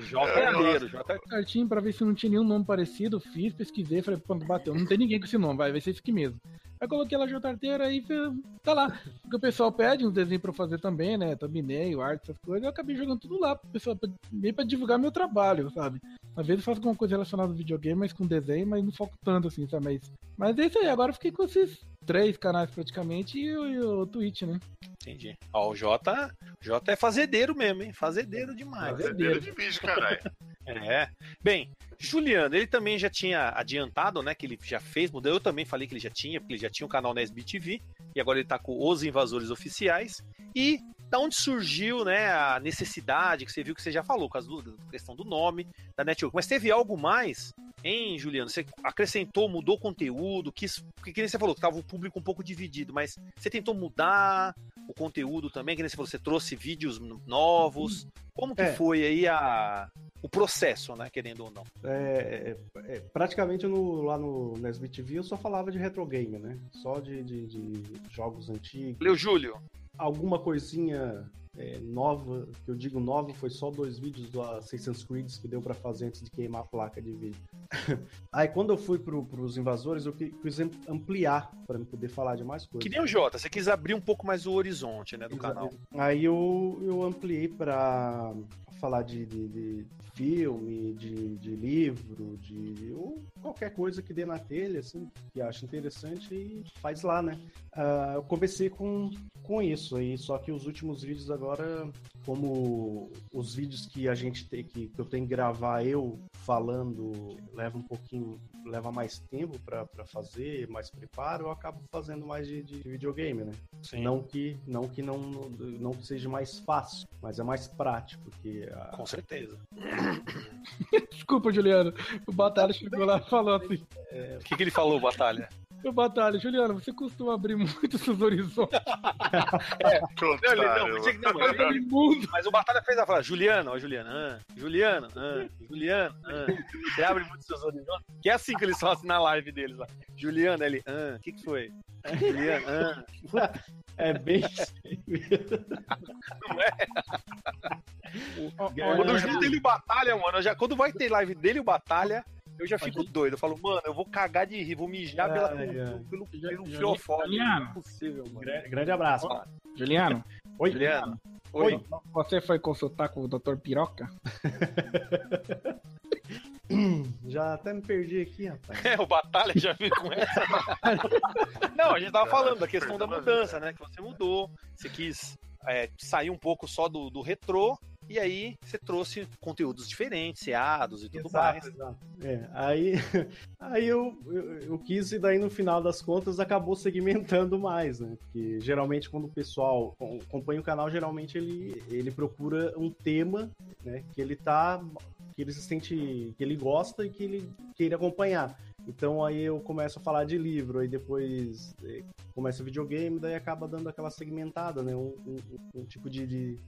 Jota É, Arteiro, Jota certinho pra ver se não tinha nenhum nome parecido. Fiz, pesquisei, falei, pô, bateu. Não tem ninguém com esse nome, vai, vai ser esse aqui mesmo. Aí coloquei lá Arteiro aí fez- tá lá. Porque o pessoal pede uns desenhos pra eu fazer também, né? Thumbnail, arte, essas coisas. Eu acabei jogando tudo lá pro pessoal, meio pra divulgar meu trabalho, sabe? Às vezes eu faço alguma coisa relacionada ao videogame, mas com desenho, mas não foco tanto assim, sabe? Mas, mas é isso aí, agora eu fiquei com esses três canais praticamente e o, e o Twitch, né? Entendi. Ó, o Jota, Jota é fazedeiro mesmo, hein? Fazedeiro demais. Dedo de bicho, caralho. É. Bem, Juliano, ele também já tinha adiantado, né? Que ele já fez, mudou. Eu também falei que ele já tinha, porque ele já tinha um canal na SBTV. E agora ele tá com Os Invasores Oficiais. E da onde surgiu, né, a necessidade que você viu que você já falou, com a questão do nome da network. Mas teve algo mais, hein, Juliano? Você acrescentou, mudou conteúdo, quis, porque que nem você falou que tava o público um pouco dividido, mas você tentou mudar o conteúdo também, que nem você falou, você trouxe vídeos novos. Como que É. foi aí a o processo, né, querendo ou não? É, é, é, praticamente no- lá no Nesbit TV eu só falava de retro game, né? Só de, de- de jogos antigos. Valeu, Júlio. Alguma coisinha é, nova, que eu digo nova, foi só dois vídeos do Assassin's Creed que deu pra fazer antes de queimar a placa de vídeo. Aí quando eu fui pro, pros invasores, eu qui- quis am- ampliar pra me poder falar de mais coisas. Que nem o Jota, você quis abrir um pouco mais o horizonte, né, do Exa- canal. Aí eu, eu ampliei pra falar de, de- de filme, de, de livro, de ou qualquer coisa que dê na telha, assim, que acha interessante e faz lá, né? Ah, eu comecei com, com isso aí, só que os últimos vídeos agora, como os vídeos que a gente tem que, que eu tenho que gravar eu falando leva um pouquinho, leva mais tempo pra pra fazer, mais preparo, eu acabo fazendo mais de, de videogame, né? Sim. Não que não que não, não que seja mais fácil, mas é mais prático, porque a- Com certeza. Desculpa, Juliano. O Batalha chegou lá e falou assim: O que, que ele falou, Batalha? Ô, Batalha, Juliano, você costuma abrir muito seus horizontes. Contrário, Não, ele- não, você- não, mas- Todo mundo. Mas o Batalha fez a frase, Juliano, ó, Juliano, ah, Juliano, ah, Juliano, ah. Você abre muito seus horizontes. Que é assim que eles fazem na live deles lá. Juliano, ele, ah, o que que foi? Juliano, ah, é bem não é? É. Quando junta ele e o Batalha, mano, eu já, quando vai ter live dele e o Batalha, eu já fico doido. Eu falo, mano, eu vou cagar de rir, vou mijar pela, Ai, pelo, pelo, Já- pelo já- fiofó. Juliano. É possível, mano. Gra- grande abraço. Juliano, Oi. Juliano, Oi. oi. você foi consultar com o Dr. Piroca? Já até me perdi aqui, rapaz. É, o Batalha já veio com essa. Não, a gente tava falando da questão da mudança, né? Que você mudou, você quis é, sair um pouco só do, do retrô, e aí você trouxe conteúdos diferentes, seados e tudo mais. exato. É, aí aí eu, eu, eu quis e daí no final das contas acabou segmentando mais, né? Porque geralmente quando o pessoal com- acompanha o canal, geralmente ele, ele procura um tema, né? Que ele tá que ele se sente que ele gosta e que ele queira acompanhar. Então aí eu começo a falar de livro, aí depois eh, começa videogame, daí acaba dando aquela segmentada, né? Um, um- um tipo de, de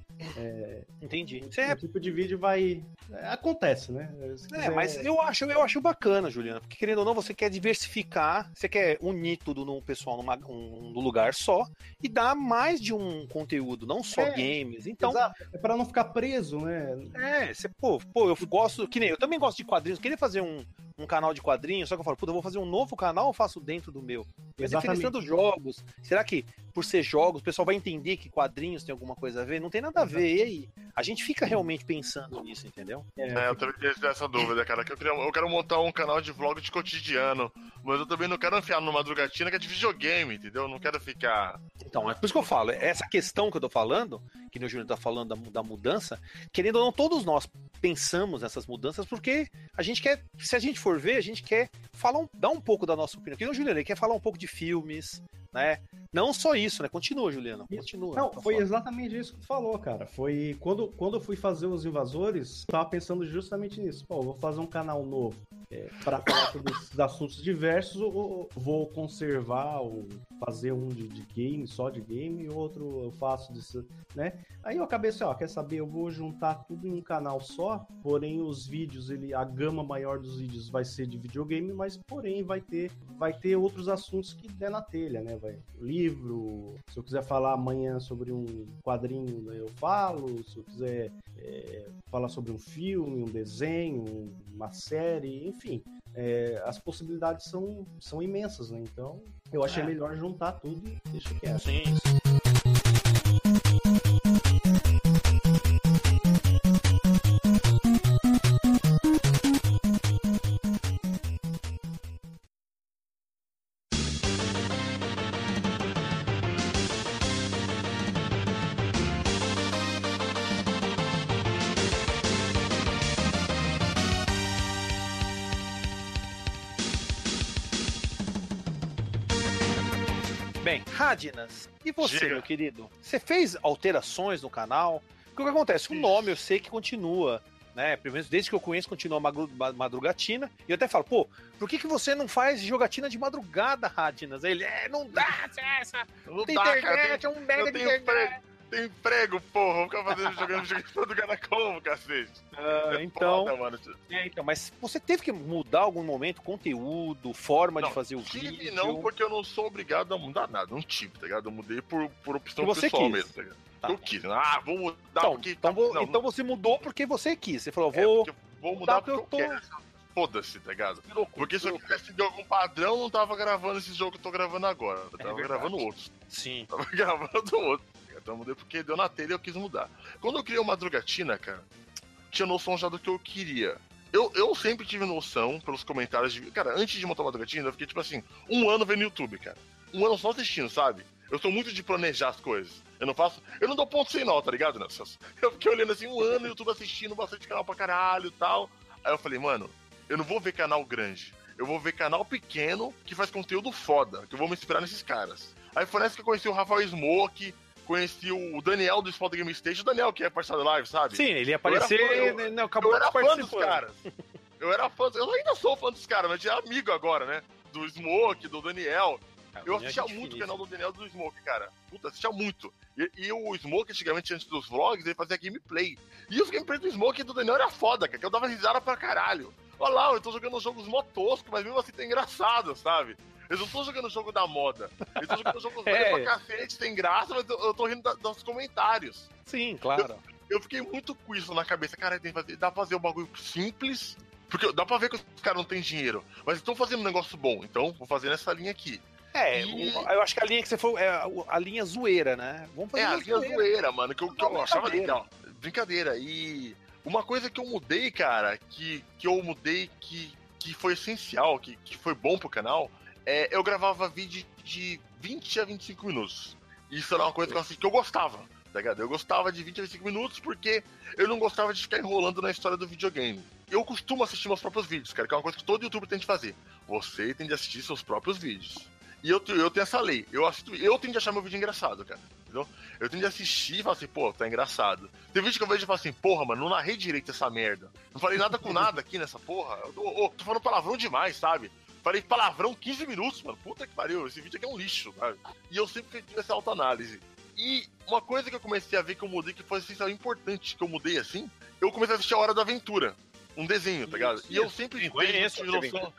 Entendi. um é, tipo de vídeo vai é, acontece, né? É, quiser- mas eu acho, eu acho bacana, Juliana, porque querendo ou não, você quer diversificar, você quer unir tudo no pessoal numa, um, num lugar só e dar mais de um conteúdo, não só É, games. Então, Exato. É para não ficar preso, né? É, você, pô, pô, eu gosto, que nem eu também gosto de quadrinhos, queria fazer um, um canal de quadrinhos, só que eu falo, puta, eu vou fazer um novo canal ou faço dentro do meu? Mas diferenciando jogos, será que por ser jogos, o pessoal vai entender que quadrinhos tem alguma coisa a ver? Não tem nada a ver, e aí? A gente fica realmente pensando nisso, entendeu? É, eu também tenho essa dúvida, cara. Que eu, queria, eu quero montar um canal de vlog de cotidiano, mas eu também não quero enfiar numa madrugatina que é de videogame, entendeu? Eu não quero ficar. Então, é por isso que eu falo, essa questão que eu tô falando, que o Júnior tá falando da, da mudança, querendo ou não, todos nós pensamos nessas mudanças porque a gente quer, se a gente for ver, a gente quer falar, um, dar um pouco da nossa opinião. Que nem o Juliano, ele quer falar um pouco de filmes, né? Não só isso, né? Continua, Juliano, continua. Não, Tá foi foda. exatamente isso que tu falou, cara. Foi quando, quando eu fui fazer os invasores, eu tava pensando justamente nisso. Pô, vou fazer um canal novo é, para falar sobre esses assuntos diversos, ou ou vou conservar, ou fazer um de, de game, só de game, e outro eu faço desse, né? Aí eu acabei assim, ó, quer saber? Eu vou juntar tudo em um canal só, porém os vídeos, ele, a gama maior dos vídeos vai ser de videogame, mas porém vai ter, vai ter outros assuntos que der na telha, né? Vai livro, se eu quiser falar amanhã sobre um quadrinho, né, eu falo, se eu quiser é, falar sobre um filme, um desenho, uma série, enfim. é, as possibilidades são, são imensas, né? Então, eu achei É. melhor juntar tudo e deixa quieto. Sim. Bem, Radinas, e você, Diga. meu querido? Você fez alterações no canal? Porque o que acontece? O nome eu sei que continua, né? Pelo menos desde que eu conheço, continua Madrugatina. E eu até falo, pô, por que, que você não faz jogatina de madrugada, Radinas? Aí Ele, é, não dá, essa. Não Tem dá, cara. internet, é um mega de internet. emprego, tenho emprego, porra. Vou ficar fazendo, jogando jogo do cara como, cacete? Ah, É então, foda, é, então, mas você teve que mudar algum momento, conteúdo, forma Não, de fazer o Tive vídeo? não, porque eu não sou obrigado a mudar nada. Não tive, tá ligado? Eu mudei por, por opção pessoal quis. mesmo, tá ligado? Tá. Eu quis. Ah, vou mudar Então, porque. então, vou- não, então você mudou porque você quis. Você falou, é, vou. eu vou mudar porque eu, porque eu tô- quero. Foda-se, tá ligado? Porque se eu tivesse seguido algum padrão, eu não tava gravando esse jogo que eu tô gravando agora. Eu tava verdade. gravando outros. Sim. Tava gravando outro. Então eu mudei porque deu na telha e eu quis mudar. Quando eu criei o Madrugatina, cara, tinha noção já do que eu queria. Eu, eu sempre tive noção pelos comentários de. Cara, antes de montar o Madrugatina, eu fiquei tipo assim, um ano vendo YouTube, cara. Um ano só assistindo, sabe? Eu sou muito de planejar as coisas. Eu não faço. Eu não dou ponto sem nó, tá ligado, Nelson? Eu fiquei olhando assim, um ano no YouTube assistindo bastante canal pra caralho e tal. Aí eu falei, mano, eu não vou ver canal grande. Eu vou ver canal pequeno que faz conteúdo foda, que eu vou me inspirar nesses caras. Aí foi nessa que eu conheci o Rafael Smoke, conheci o Daniel do Spawn Game Station, o Daniel que é parceiro da live, sabe? Sim, ele ia aparecer. eu- né, não, acabou eu era de fã dos participar. caras. Eu era fã, eu ainda sou fã dos caras, mas é amigo agora, né? Do Smoke, do Daniel. Eu assistia muito o canal do Daniel e do Smoke, cara. Puta, assistia muito. E, e o Smoke, antigamente, antes dos vlogs, ele fazia gameplay. E os gameplays do Smoke e do Daniel era foda, cara, que eu dava risada pra caralho. Olha lá, eu tô jogando jogos mó toscos, mas mesmo assim tá engraçado, sabe? Eu não tô jogando jogo da moda. Eu tô jogando jogos É. velhos pra cacete, tem graça, mas eu, eu tô rindo da- dos comentários. Sim, claro. Eu fiquei muito com isso na cabeça. Cara, tem fazer, dá pra fazer um bagulho simples. Porque dá pra ver que os caras não têm dinheiro. Mas estão fazendo um negócio bom. Então, vou fazer nessa linha aqui. É, E- o- eu acho que a linha que você falou é a, linha zoeira, né? Vamos fazer É, a linha zoeira. zoeira, mano, que eu, que eu achava legal. Brincadeira. E uma coisa que eu mudei, cara, que, que eu mudei que, que foi essencial, que, que foi bom pro canal, é eu gravava vídeo de 20 a 25 minutos. Isso era uma coisa que eu, assisti- que eu gostava, tá ligado? Eu gostava de 20 a 25 minutos porque eu não gostava de ficar enrolando na história do videogame. Eu costumo assistir meus próprios vídeos, cara, que é uma coisa que todo youtuber tem de fazer. Você tem de assistir seus próprios vídeos. E eu, eu tenho essa lei. Eu, assisto, eu tenho de achar meu vídeo engraçado, cara. Entendeu? Eu tenho de assistir e falar assim, pô, tá engraçado. Tem vídeo que eu vejo e falo assim, porra, mano, não narrei direito essa merda. Não falei nada com nada aqui nessa porra. Eu tô, ô, tô falando palavrão demais, sabe? Falei palavrão 15 minutos, mano. Puta que pariu. Esse vídeo aqui é um lixo, sabe? E eu sempre tive essa autoanálise. E uma coisa que eu comecei a ver que eu mudei, que foi essencial importante que eu mudei assim, eu comecei a assistir a Hora da Aventura. Um desenho, tá ligado? E eu sempre tive Conheço tive noção.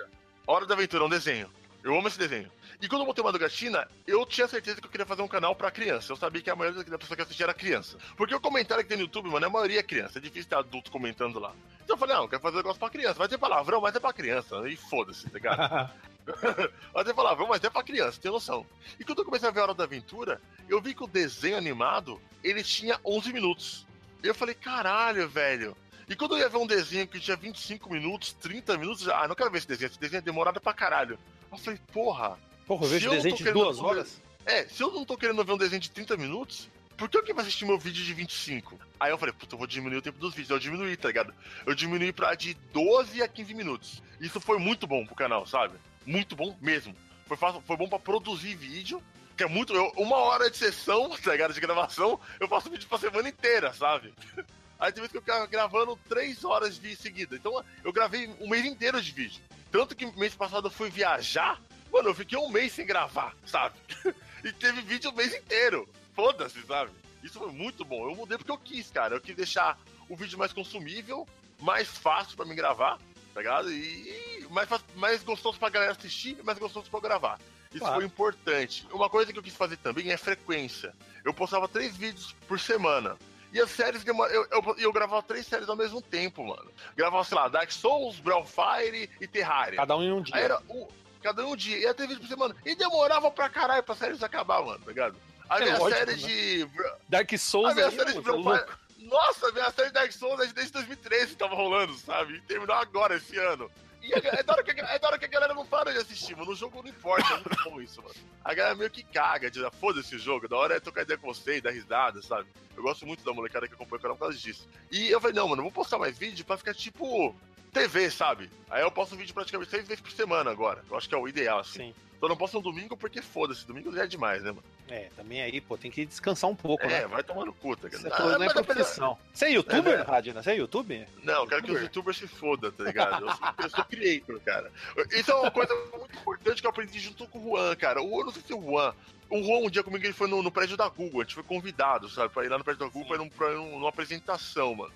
Hora da Aventura, um desenho. Eu amo esse desenho. E quando eu botei uma Gatina, eu tinha certeza que eu queria fazer um canal pra criança. Eu sabia que a maioria da pessoa que assistia era criança. Porque o comentário que tem no YouTube, mano, a maioria é criança. É difícil ter adulto comentando lá. Então eu falei, não, eu quero fazer um negócio pra criança. Vai ter palavrão, mas é pra criança. E foda-se, tá ligado? Vai ter palavrão, mas é pra criança, tem noção. E quando eu comecei a ver a Hora da Aventura, eu vi que o desenho animado, ele tinha 11 minutos. Eu falei, caralho, velho. E quando eu ia ver um desenho que tinha 25 minutos, 30 minutos, já, ah, não quero ver esse desenho, esse desenho é demorado pra caralho. Eu falei, porra, Porra, eu vejo eu desenho de duas horas. é, se eu não tô querendo ver um desenho de 30 minutos, por que alguém vai assistir meu vídeo de 25? Aí eu falei, puta, eu vou diminuir o tempo dos vídeos. Eu diminuí, tá ligado? Eu diminuí pra de 12 a 15 minutos. Isso foi muito bom pro canal, sabe? Muito bom mesmo. Foi, fácil, foi bom pra produzir vídeo, que é muito. eu- uma hora de sessão, tá ligado? De gravação, eu faço vídeo pra semana inteira, sabe? Aí tem vezes que eu ficava gravando 3 horas de seguida. Então eu gravei um mês inteiro de vídeo. Tanto que mês passado eu fui viajar, mano, eu fiquei um mês sem gravar, sabe? e teve vídeo o mês inteiro. Foda-se, sabe? Isso foi muito bom. Eu mudei porque eu quis, cara. Eu quis deixar o vídeo mais consumível, mais fácil pra me gravar, tá ligado? E, mais, mais gostoso pra galera assistir e mais gostoso pra eu gravar. Isso Claro. foi importante. Uma coisa que eu quis fazer também é frequência. Eu postava três vídeos por semana. E as séries, demor- eu, eu, eu gravava três séries ao mesmo tempo, mano. Gravava, sei lá, Dark Souls, Fire e Terraria. Cada um em um dia. Aí era um, cada um dia, ia ter vídeo por semana. E demorava pra caralho pra séries acabar, mano, tá ligado? A É minha lógico, série né? de. Dark A Souls minha aí, série de pô, Brown louco. Fire- Nossa, a minha série de Dark Souls é desde 2013 que tava rolando, sabe? E terminou agora, esse ano. E é da, hora que, a- é da hora que a galera não para de assistir, mano. No jogo não importa, é muito bom isso, mano. A galera meio que caga, de foda-se o jogo. Da hora é trocar ideia com você e dar risada, sabe? Eu gosto muito da molecada que acompanha o canal por causa disso. E eu falei, não, mano, vou postar mais vídeo pra ficar tipo. TV, sabe? Aí eu posto vídeo praticamente seis vezes por semana agora. Eu acho que é o ideal, assim. Sim. Só não posto no domingo porque foda-se, domingo já é demais, né, mano? É, também aí, pô, tem que descansar um pouco, É, né? vai tomando puta, cara. Você falou, não é profissão. Você é youtuber, É, né? Radina? Você é youtuber? Não, eu quero que os youtubers se fodam, tá ligado? Eu sou, eu sou creator, cara. Isso é uma coisa muito importante que eu aprendi junto com o Juan, cara. O, eu não sei se o Juan. O Juan, um dia comigo, ele foi no, no prédio da Google. A gente foi convidado, sabe? Pra ir lá no prédio da Google pra ir num- pra numa apresentação, mano.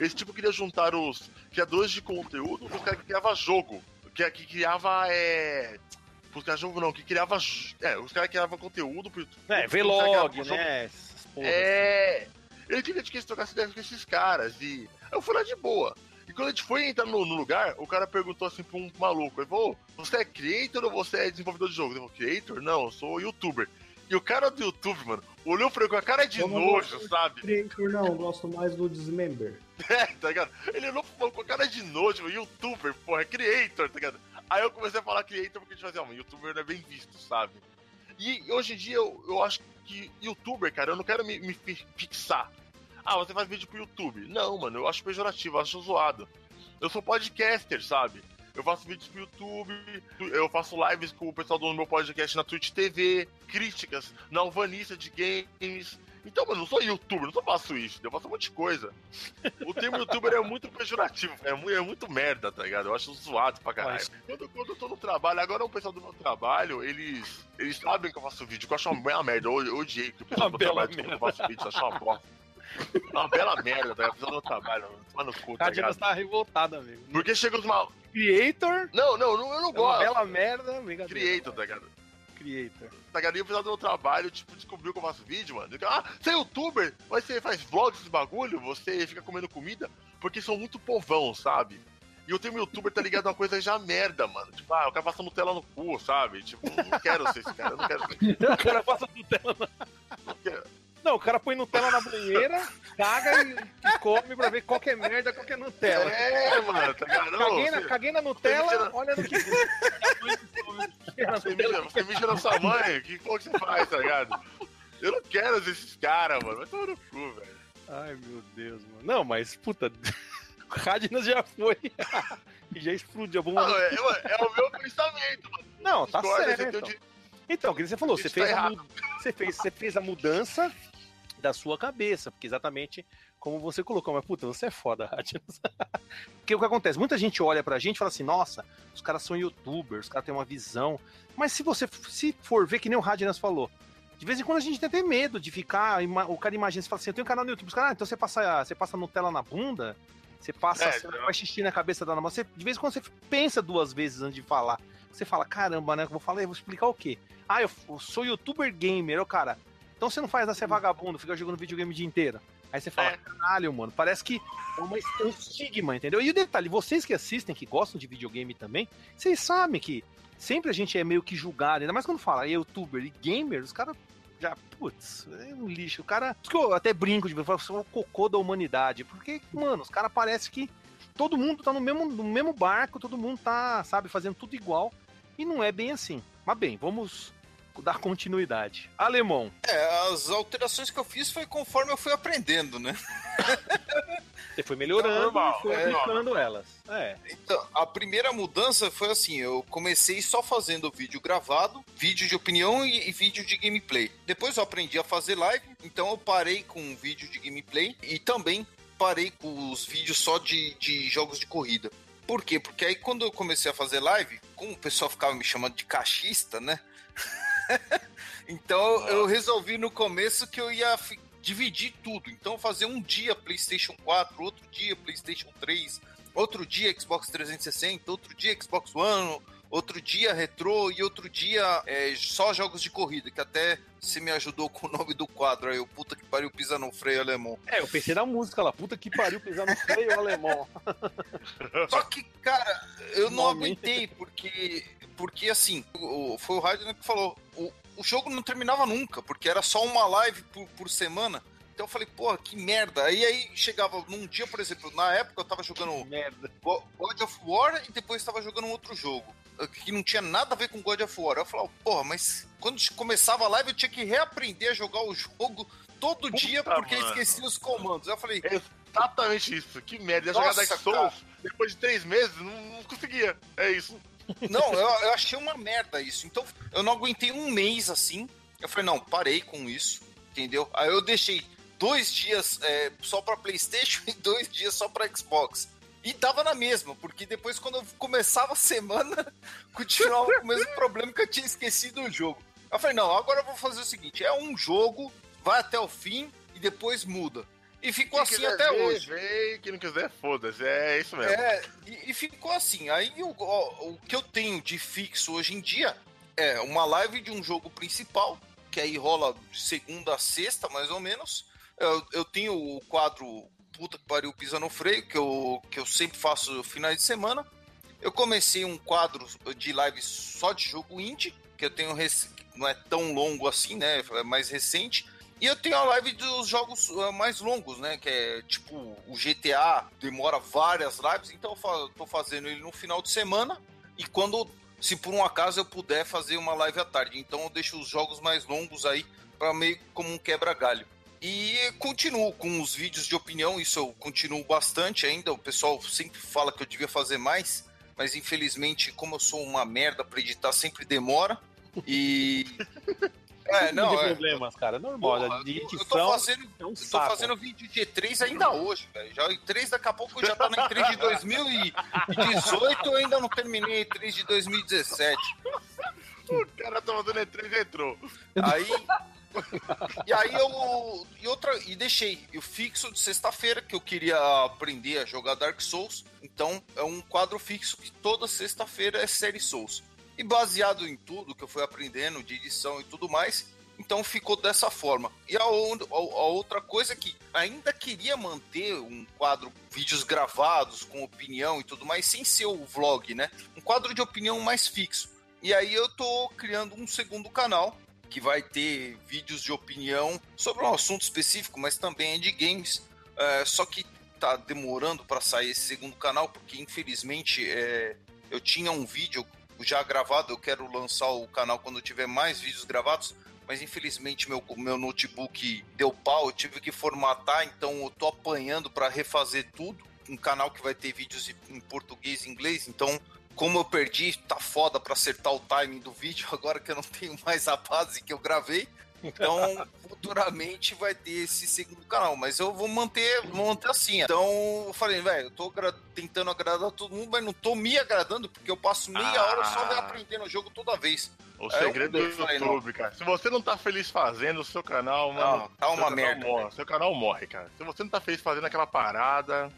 Esse tipo queria juntar os criadores de conteúdo com os caras que criavam jogo. Que, que criava. É... Os caras jogo não, que criava. É, os caras criavam conteúdo pro YouTube. É, vlog, né? É. Ele queria que a gente trocasse ideias com esses caras. E eu fui lá de boa. E quando a gente foi entrar no, no lugar, o cara perguntou assim pra um maluco: ele falou, você é creator ou você é desenvolvedor de jogo? Ele falou, creator? Não, eu sou youtuber. E o cara do YouTube, mano, olhou pra ele com a cara de Eu não nojo, gosto. sabe? Creator não, eu gosto mais do Dismember. É, tá ligado? Ele olhou pro com a cara de nojo, youtuber, porra, é creator, tá ligado? Aí eu comecei a falar creator porque a gente fazia, um youtuber não é bem visto, sabe? E hoje em dia eu, eu acho que youtuber, cara, eu não quero me, me fi- fixar. Ah, você faz vídeo pro YouTube. Não, mano, eu acho pejorativo, eu acho zoado. Eu sou podcaster, sabe? Eu faço vídeos pro YouTube, eu faço lives com o pessoal do meu podcast na Twitch TV, críticas na Alvanista de games. Então, mano, eu não sou youtuber, não só faço isso, eu faço um monte de coisa. O termo youtuber é muito pejorativo, é muito, é muito merda, tá ligado? Eu acho zoado pra caralho. Mas- Quando, quando eu tô no trabalho, agora o pessoal do meu trabalho, eles, eles sabem que eu faço vídeo, que eu acho uma bela merda. Eu, eu odiei que o pessoal do meu trabalho descobriu que eu faço vídeo, eu acho uma bosta. É uma bela merda, tá ligado? O pessoal do meu trabalho, mano, cu, tá ligado? tá revoltada, amigo. Porque chega os mal. Creator Não, não, eu não é uma gosto. bela merda, brincadeira. Creator, tá ligado? Creator. Tá ligado? E o pessoal do meu trabalho, tipo, descobriu que eu faço vídeo, mano. Fica, Ah, você é youtuber? Mas você faz vlogs esse bagulho? Você fica comendo comida? Porque são muito povão, sabe? E eu tenho youtuber, tá ligado? Uma coisa já merda, mano. Tipo, ah, o cara passa Nutella no cu, sabe? Tipo, não quero ser esse cara, eu não quero ser. O cara passa Nutella na... Não quero. Não, o cara põe Nutella na banheira, caga e, e come pra ver qual que é merda, qual que é Nutella. É, mano, tá ligado? Caguei na, caguei na Nutella, olha no que. Você mija, na sua mãe, que porra que você faz, tá ligado? Eu não quero esses caras, mano. Vai tomar no cu, velho. Ai, meu Deus, mano. Não, mas, puta. Radinas já foi. e já explodiu a bomba. Não, é, é o meu pensamento, mano. Não, tá certo. tem o Então, que você falou, você Isso fez, tá a você, fez, você fez a mudança da sua cabeça, porque exatamente como você colocou, mas puta, você é foda, Radinas. porque o que acontece? Muita gente olha pra gente e fala assim, nossa, os caras são youtubers, os caras têm uma visão. Mas se você se for ver, que nem o Radinas falou, de vez em quando a gente tem até medo de ficar, o cara imagina, você fala assim, eu tenho um canal no YouTube, os caras, ah, então você passa, você passa Nutella na bunda, você passa, É, você faz xixi na cabeça da namorada, de vez em quando você pensa duas vezes antes de falar. Você fala, caramba, né? Eu vou falar, eu vou explicar o quê? Ah, eu, eu sou youtuber gamer, ô cara. Então você não faz nada, você é vagabundo, fica jogando videogame o dia inteiro. Aí você fala, É. caralho, mano, parece que é uma, é um estigma, entendeu? E o detalhe, vocês que assistem, que gostam de videogame também, vocês sabem que sempre a gente é meio que julgado, ainda mais quando fala youtuber e gamer, os caras já, putz, é um lixo. O cara. Que eu até brinco de falar, são o cocô da humanidade. Porque, mano, os caras parecem que todo mundo tá no mesmo, no mesmo barco, todo mundo tá, sabe, fazendo tudo igual. E não é bem assim. Mas bem, vamos dar continuidade. Alemão. É, as alterações que eu fiz foi conforme eu fui aprendendo, né? Você foi melhorando Normal, e foi é aplicando elas. É. Então, a primeira mudança foi assim: eu comecei só fazendo vídeo gravado, vídeo de opinião e, e vídeo de gameplay. Depois eu aprendi a fazer live, então eu parei com vídeo de gameplay e também parei com os vídeos só de, de jogos de corrida. Por quê? Porque aí quando eu comecei a fazer live, como o pessoal ficava me chamando de cachista, né? então eu resolvi no começo que eu ia dividir tudo. Então fazer um dia PlayStation 4, outro dia PlayStation 3, outro dia Xbox 360, outro dia Xbox One, outro dia retrô e outro dia é, só jogos de corrida, que até você me ajudou com o nome do quadro aí, o puta que pariu pisa no freio alemão. É, eu pensei na música lá, puta que pariu, pisar no freio alemão. Só que, cara, eu não Nome. aguentei, porque, porque assim, o, foi o Raiden que falou, o, o jogo não terminava nunca, porque era só uma live por, por semana. Então eu falei, porra, que merda. Aí aí chegava num dia, por exemplo, na época eu tava jogando Merda. Go- God of War e depois estava jogando um outro jogo. eh, Que não tinha nada a ver com God of War. Eu falava, porra, mas quando começava a live eu tinha que reaprender a jogar o jogo todo dia porque eu mano. esquecia os comandos. Eu falei, Eu- Exatamente isso. Que merda. Ia jogar Dark Souls, depois de três meses, não, não conseguia. É isso. Não, eu, eu achei uma merda isso. Então, eu não aguentei um mês assim. Eu falei, não, parei com isso, entendeu? Aí eu deixei dois dias é, só pra Playstation e dois dias só pra Xbox. E tava na mesma, porque depois quando eu começava a semana, continuava com o mesmo problema que eu tinha esquecido o jogo. Eu falei, não, agora eu vou fazer o seguinte, é um jogo, vai até o fim e depois muda. E ficou Quem assim até ver, hoje. Vê, quem não quiser, foda-se. É isso mesmo. É, e, e ficou assim. Aí o, o, o que eu tenho de fixo hoje em dia é uma live de um jogo principal, que aí rola de segunda a sexta, mais ou menos. Eu, eu tenho o quadro Puta que pariu, pisa no freio, que eu, que eu sempre faço finais de semana. Eu comecei um quadro de live só de jogo indie, que eu tenho rec- não é tão longo assim, né? É mais recente. E eu tenho a live dos jogos uh, mais longos, né? Que é tipo o GTA, demora várias lives, então eu tô fazendo ele no final de semana. E quando, se por um acaso eu puder fazer uma live à tarde, então eu deixo os jogos mais longos aí para meio como um quebra-galho. E continuo com os vídeos de opinião, isso eu continuo bastante ainda. O pessoal sempre fala que eu devia fazer mais, mas infelizmente, como eu sou uma merda pra editar, sempre demora. E. É, não, tem é. problemas, cara. Normal. Porra, de eu tô fazendo, é um eu tô fazendo vídeo de E3 ainda hoje, velho. Já E3 daqui a pouco já tá na E3 de 2018, eu ainda não terminei a E3 de 2017. O cara tá fazendo E3 e entrou. Aí. E aí eu. E outra. E deixei o fixo de sexta-feira, que eu queria aprender a jogar Dark Souls. Então é um quadro fixo que toda sexta-feira é série Souls. E baseado em tudo que eu fui aprendendo de edição e tudo mais, então ficou dessa forma. E a, outra coisa é que ainda queria manter um quadro, vídeos gravados, com opinião e tudo mais, sem ser o vlog, né? Um quadro de opinião mais fixo. E aí eu tô criando um segundo canal que vai ter vídeos de opinião sobre um assunto específico, mas também é de games. É, só que tá demorando para sair esse segundo canal, porque infelizmente é, eu tinha um vídeo já gravado, eu quero lançar o canal quando tiver mais vídeos gravados, mas infelizmente meu, meu notebook deu pau, eu tive que formatar, então eu tô apanhando para refazer tudo. Um canal que vai ter vídeos em português e inglês, então como eu perdi, tá foda pra acertar o timing do vídeo, agora que eu não tenho mais a base que eu gravei. Então, futuramente vai ter esse segundo canal, mas eu vou manter, vou manter assim. Então, eu falei, velho, eu tô tentando agradar todo mundo, mas não tô me agradando, porque eu passo meia Ah. hora só reaprendendo o jogo toda vez. O É, segredo eu do falei, YouTube, cara. Se você não tá feliz fazendo o seu canal, mano. tá uma merda, Morre. Seu canal morre, cara. Se você não tá feliz fazendo aquela parada,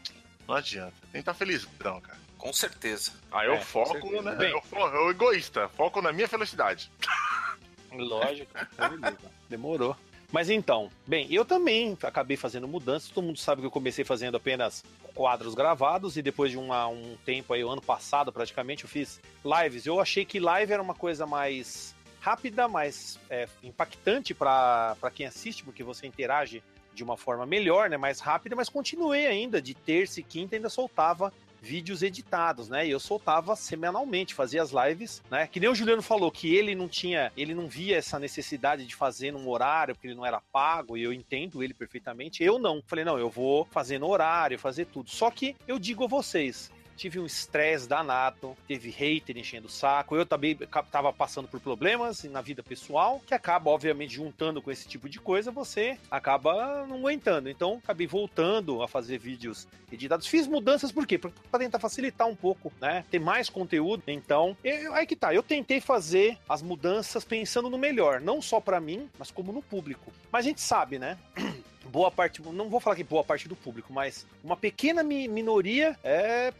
não adianta. Tem que estar feliz, não, cara. Com certeza. Aí eu É, foco, certeza. né? Bem. Eu, eu egoísta, foco na minha felicidade. Lógico. Demorou. Mas então, bem, eu também acabei fazendo mudanças. Todo mundo sabe que eu comecei fazendo apenas quadros gravados e depois de um tempo aí, o ano passado praticamente, eu fiz lives. Eu achei que live era uma coisa mais rápida, mais é, impactante para quem assiste, porque você interage de uma forma melhor, né, mais rápida, mas continuei ainda de terça e quinta ainda soltava vídeos editados, né? E eu soltava semanalmente, fazia as lives, né? Que nem o Juliano falou que ele não tinha, ele não via essa necessidade de fazer num horário, porque ele não era pago, e eu entendo ele perfeitamente. Eu não. Falei, não, eu vou fazer no horário, fazer tudo. Só que eu digo a vocês, tive um estresse danado, teve hater enchendo o saco, eu também tava passando por problemas na vida pessoal, que acaba, obviamente, juntando com esse tipo de coisa, você acaba não aguentando. Então, acabei voltando a fazer vídeos editados. Fiz mudanças, por quê? Pra, tentar facilitar um pouco, né? Ter mais conteúdo. Então, eu- aí que tá. Eu tentei fazer as mudanças pensando no melhor, não só pra mim, mas como no público. Mas a gente sabe, né? boa parte, não vou falar que boa parte do público, mas uma pequena mi- minoria é,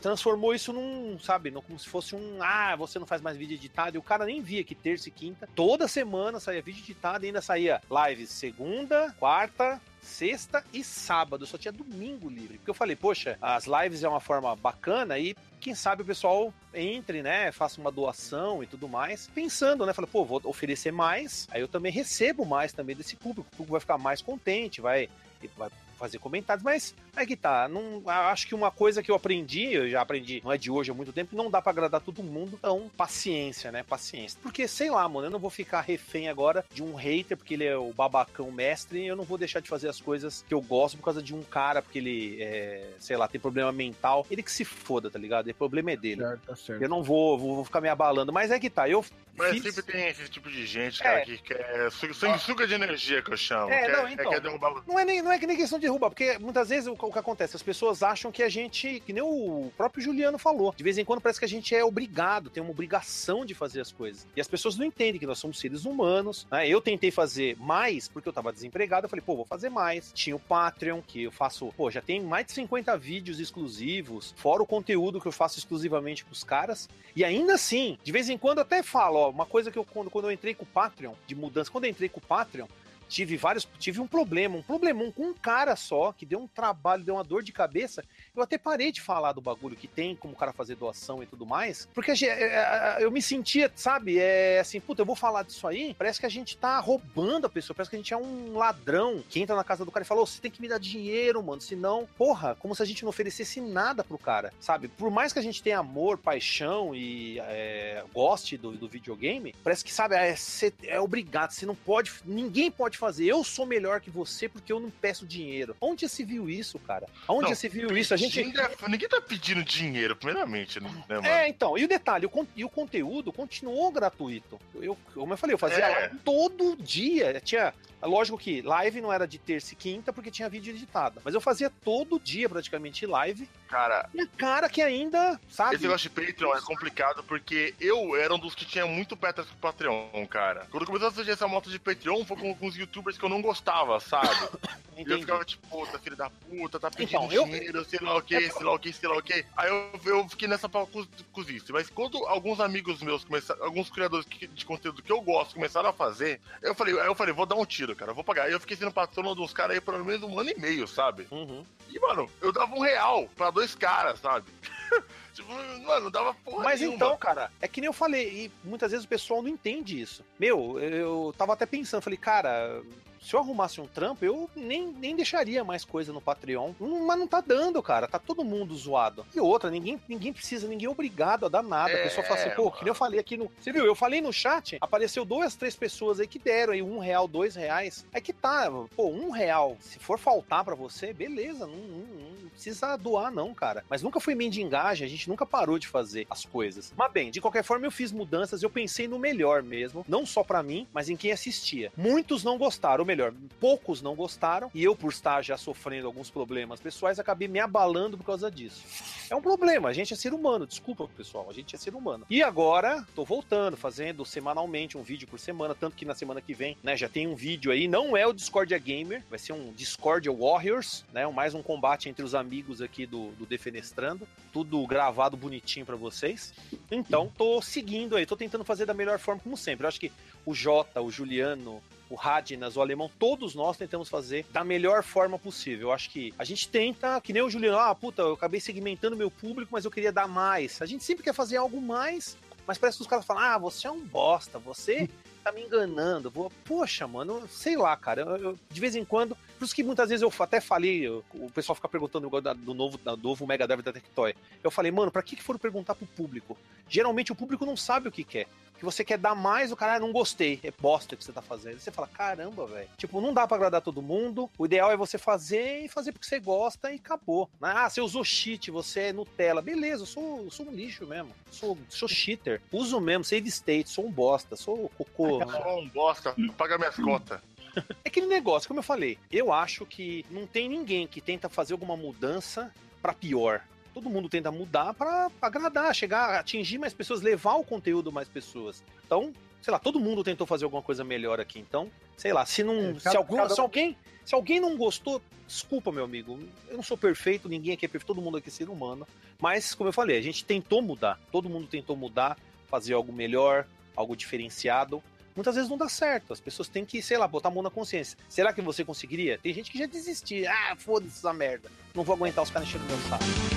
transformou isso num, sabe, num- como se fosse um, ah, você não faz mais vídeo editado, e o cara nem via que terça e quinta, toda semana saía vídeo editado e ainda saía lives segunda, quarta, sexta e sábado, só tinha domingo livre. Porque eu falei, poxa, as lives é uma forma bacana e quem sabe o pessoal entre, né, faça uma doação e tudo mais, pensando, né, fala, pô, vou oferecer mais, aí eu também recebo mais também desse público, o público vai ficar mais contente, vai vai fazer comentários, mas é que tá. Não, acho que uma coisa que eu aprendi, eu já aprendi, não é de hoje, há muito tempo, não dá para agradar todo mundo. Então, paciência, né? Paciência. Porque, sei lá, mano, eu não vou ficar refém agora de um hater, porque ele é o babacão mestre, e eu não vou deixar de fazer as coisas que eu gosto por causa de um cara, porque ele, é, sei lá, tem problema mental. Ele que se foda, tá ligado? O problema é dele. Certo, tá certo. Eu não vou, vou, vou ficar me abalando. Mas é que tá, eu. Mas fiz... sempre tem esse tipo de gente, cara, É. que quer sanguessuga de energia, que eu chamo. É, quer, não, então. quer derrubar Não é, nem, não é que nem questão de derrubar, porque muitas vezes o, o que acontece, as pessoas acham que a gente, que nem o próprio Juliano falou, de vez em quando parece que a gente é obrigado, tem uma obrigação de fazer as coisas. E as pessoas não entendem que nós somos seres humanos. né? Eu tentei fazer mais porque eu tava desempregado, eu falei, pô, vou fazer mais. Tinha o Patreon, que eu faço, pô, já tem mais de 50 vídeos exclusivos, fora o conteúdo que eu faço exclusivamente pros caras. E ainda assim, de vez em quando eu até falo, ó, uma coisa que eu, quando, quando eu entrei com o Patreon, de mudança, quando eu entrei com o Patreon, tive vários, tive um problema, um problemão com um cara só, que deu um trabalho, deu uma dor de cabeça. Eu até parei de falar do bagulho que tem, como o cara fazer doação e tudo mais, porque gen- é, é, eu me sentia, sabe, é assim, puta, eu vou falar disso aí, parece que a gente tá roubando a pessoa, parece que a gente é um ladrão que entra na casa do cara e fala, "Ô, você tem que me dar dinheiro, mano, senão, porra, como se a gente não oferecesse nada pro cara, sabe? Por mais que a gente tenha amor, paixão e é, goste do, do videogame, parece que, sabe, é, é obrigado, você não pode, ninguém pode fazer, eu sou melhor que você porque eu não peço dinheiro. Onde já se viu isso, cara? Onde Não, já se viu isso? A gente... Ninguém, ninguém tá pedindo dinheiro, primeiramente, né, mano? É, então, e o detalhe, o, e o conteúdo continuou gratuito. Eu, como eu falei, eu fazia É. todo dia. Tinha. Lógico que live não era de terça e quinta, porque tinha vídeo editado. Mas eu fazia todo dia, praticamente, live. Cara, E a cara que ainda, sabe? esse negócio de Patreon é complicado porque eu era um dos que tinha muito pé atrás com o Patreon, cara. Quando começou a surgir essa moto de Patreon, foi com alguns youtubers que eu não gostava, sabe? E eu Entendi. ficava tipo, puta, filho da puta, tá pedindo Então, eu- dinheiro, sei lá o que, sei lá o que, sei lá o que. Aí eu, eu fiquei nessa pau cozice. Mas quando alguns amigos meus começaram, alguns criadores de conteúdo que eu gosto começaram a fazer, eu falei, aí eu falei, vou dar um tiro, cara, vou pagar. Aí eu fiquei sendo patrono dos caras aí por pelo menos um ano e meio, sabe? Uhum. E, mano, eu dava um real pra dois caras, sabe? tipo, mano, não dava porra Mas nenhuma. então, cara, é que nem eu falei, e muitas vezes o pessoal não entende isso. Meu, eu tava até pensando, falei, cara, se eu arrumasse um trampo, eu nem, nem deixaria mais coisa no Patreon. Mas não tá dando, cara. Tá todo mundo zoado. E outra, ninguém, ninguém precisa, ninguém é obrigado a dar nada. a É, pessoa fala assim, pô, que nem eu falei aqui no. Você viu? Eu falei no chat, apareceu duas, três pessoas aí que deram aí um real, dois reais. É que tá, pô, um real. Se for faltar pra você, beleza, não, não- não precisa doar, não, cara. Mas nunca foi mendigagem, a gente nunca parou de fazer as coisas. Mas bem, de qualquer forma, eu fiz mudanças, eu pensei no melhor mesmo. Não só pra mim, mas em quem assistia. Muitos não gostaram, ou melhor, poucos não gostaram. E eu, por estar já sofrendo alguns problemas pessoais, acabei me abalando por causa disso. É um problema, a gente é ser humano, desculpa, pessoal, a gente é ser humano. E agora, tô voltando, fazendo semanalmente um vídeo por semana, tanto que na semana que vem, né, já tem um vídeo aí, não é o Discordia Gamer, vai ser um Discordia Warriors, né, mais um combate entre os amigos aqui do, do Defenestrando, tudo gravado bonitinho pra vocês. Então, tô seguindo aí, tô tentando fazer da melhor forma, como sempre. Eu acho que o Jota, o Juliano, o Radnas, o Alemão, todos nós tentamos fazer da melhor forma possível. Eu acho que a gente tenta, que nem o Juliano, ah, puta, eu acabei segmentando meu público, mas eu queria dar mais. A gente sempre quer fazer algo mais, mas parece que os caras falam, ah, você é um bosta, você tá me enganando. Vou, Poxa, mano, sei lá, cara. Eu, eu- de vez em quando, por isso que muitas vezes eu até falei, eu- o pessoal fica perguntando igual da- do novo, da- do novo Mega Drive da Tectoy. Eu falei, mano, pra que, que foram perguntar pro público? Geralmente o público não sabe o que quer. Que você quer dar mais, o cara ah, não gostei, é bosta que você tá fazendo. Você fala, caramba, velho. Tipo, não dá pra agradar todo mundo. O ideal é você fazer e fazer porque você gosta e acabou. Ah, você usou cheat, você é Nutella. Beleza, eu sou, eu sou um lixo mesmo. Sou, sou cheater. Uso mesmo, save state, sou um bosta, sou cocô. Só um bosta, paga minhas contas. É aquele negócio, como eu falei, eu acho que não tem ninguém que tenta fazer alguma mudança pra pior. Todo mundo tenta mudar pra agradar, chegar, atingir mais pessoas, levar o conteúdo a mais pessoas. Então, sei lá, todo mundo tentou fazer alguma coisa melhor aqui. Então, sei lá, se não, É, se, cada- algum, cada- se alguém, se alguém não gostou, desculpa, meu amigo. Eu não sou perfeito, ninguém aqui é perfeito, todo mundo aqui é ser humano. Mas, como eu falei, a gente tentou mudar. Todo mundo tentou mudar, fazer algo melhor, algo diferenciado. Muitas vezes não dá certo. As pessoas têm que, sei lá, botar a mão na consciência. Será que você conseguiria? Tem gente que já desistiu. Ah, foda-se essa merda. Não vou aguentar os caras enchendo meu saco.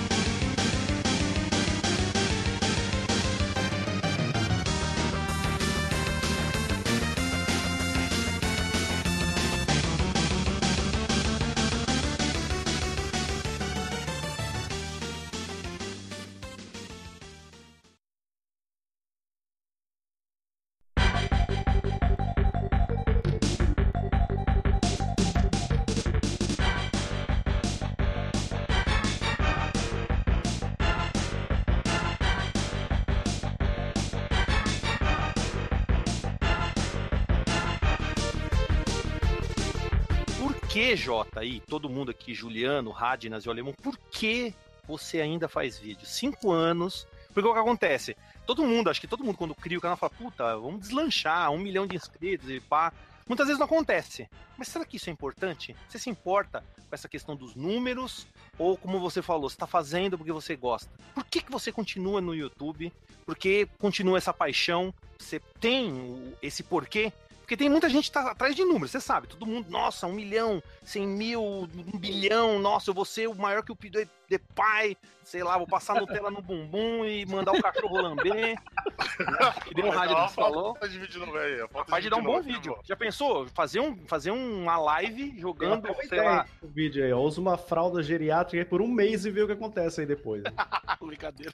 Jota, aí, todo mundo aqui, Juliano, Radnas e Alemão, por que você ainda faz vídeo? Cinco anos. Porque o que acontece? Todo mundo, acho que todo mundo, quando cria o canal, fala, puta, vamos deslanchar, um milhão de inscritos e pá. Muitas vezes não acontece. Mas será que isso é importante? Você se importa com essa questão dos números? Ou, como você falou, você está fazendo porque você gosta? Por que, que você continua no YouTube? Por que continua essa paixão? Você tem esse porquê? Porque tem muita gente que tá atrás de números, você sabe. Todo mundo, nossa, um milhão, cem mil, um bilhão, nossa, eu vou ser o maior que o Pido de pai, sei lá, vou passar Nutella no bumbum e mandar o cachorro lamber. que nem o rádio falou. Falta de. Pode de dar um bom vídeo. Já pensou? Fazer, um, fazer uma live jogando, sei lá. O vídeo aí, ó, usa uma fralda geriátrica aí por um mês e vê o que acontece aí depois. Né? Brincadeira.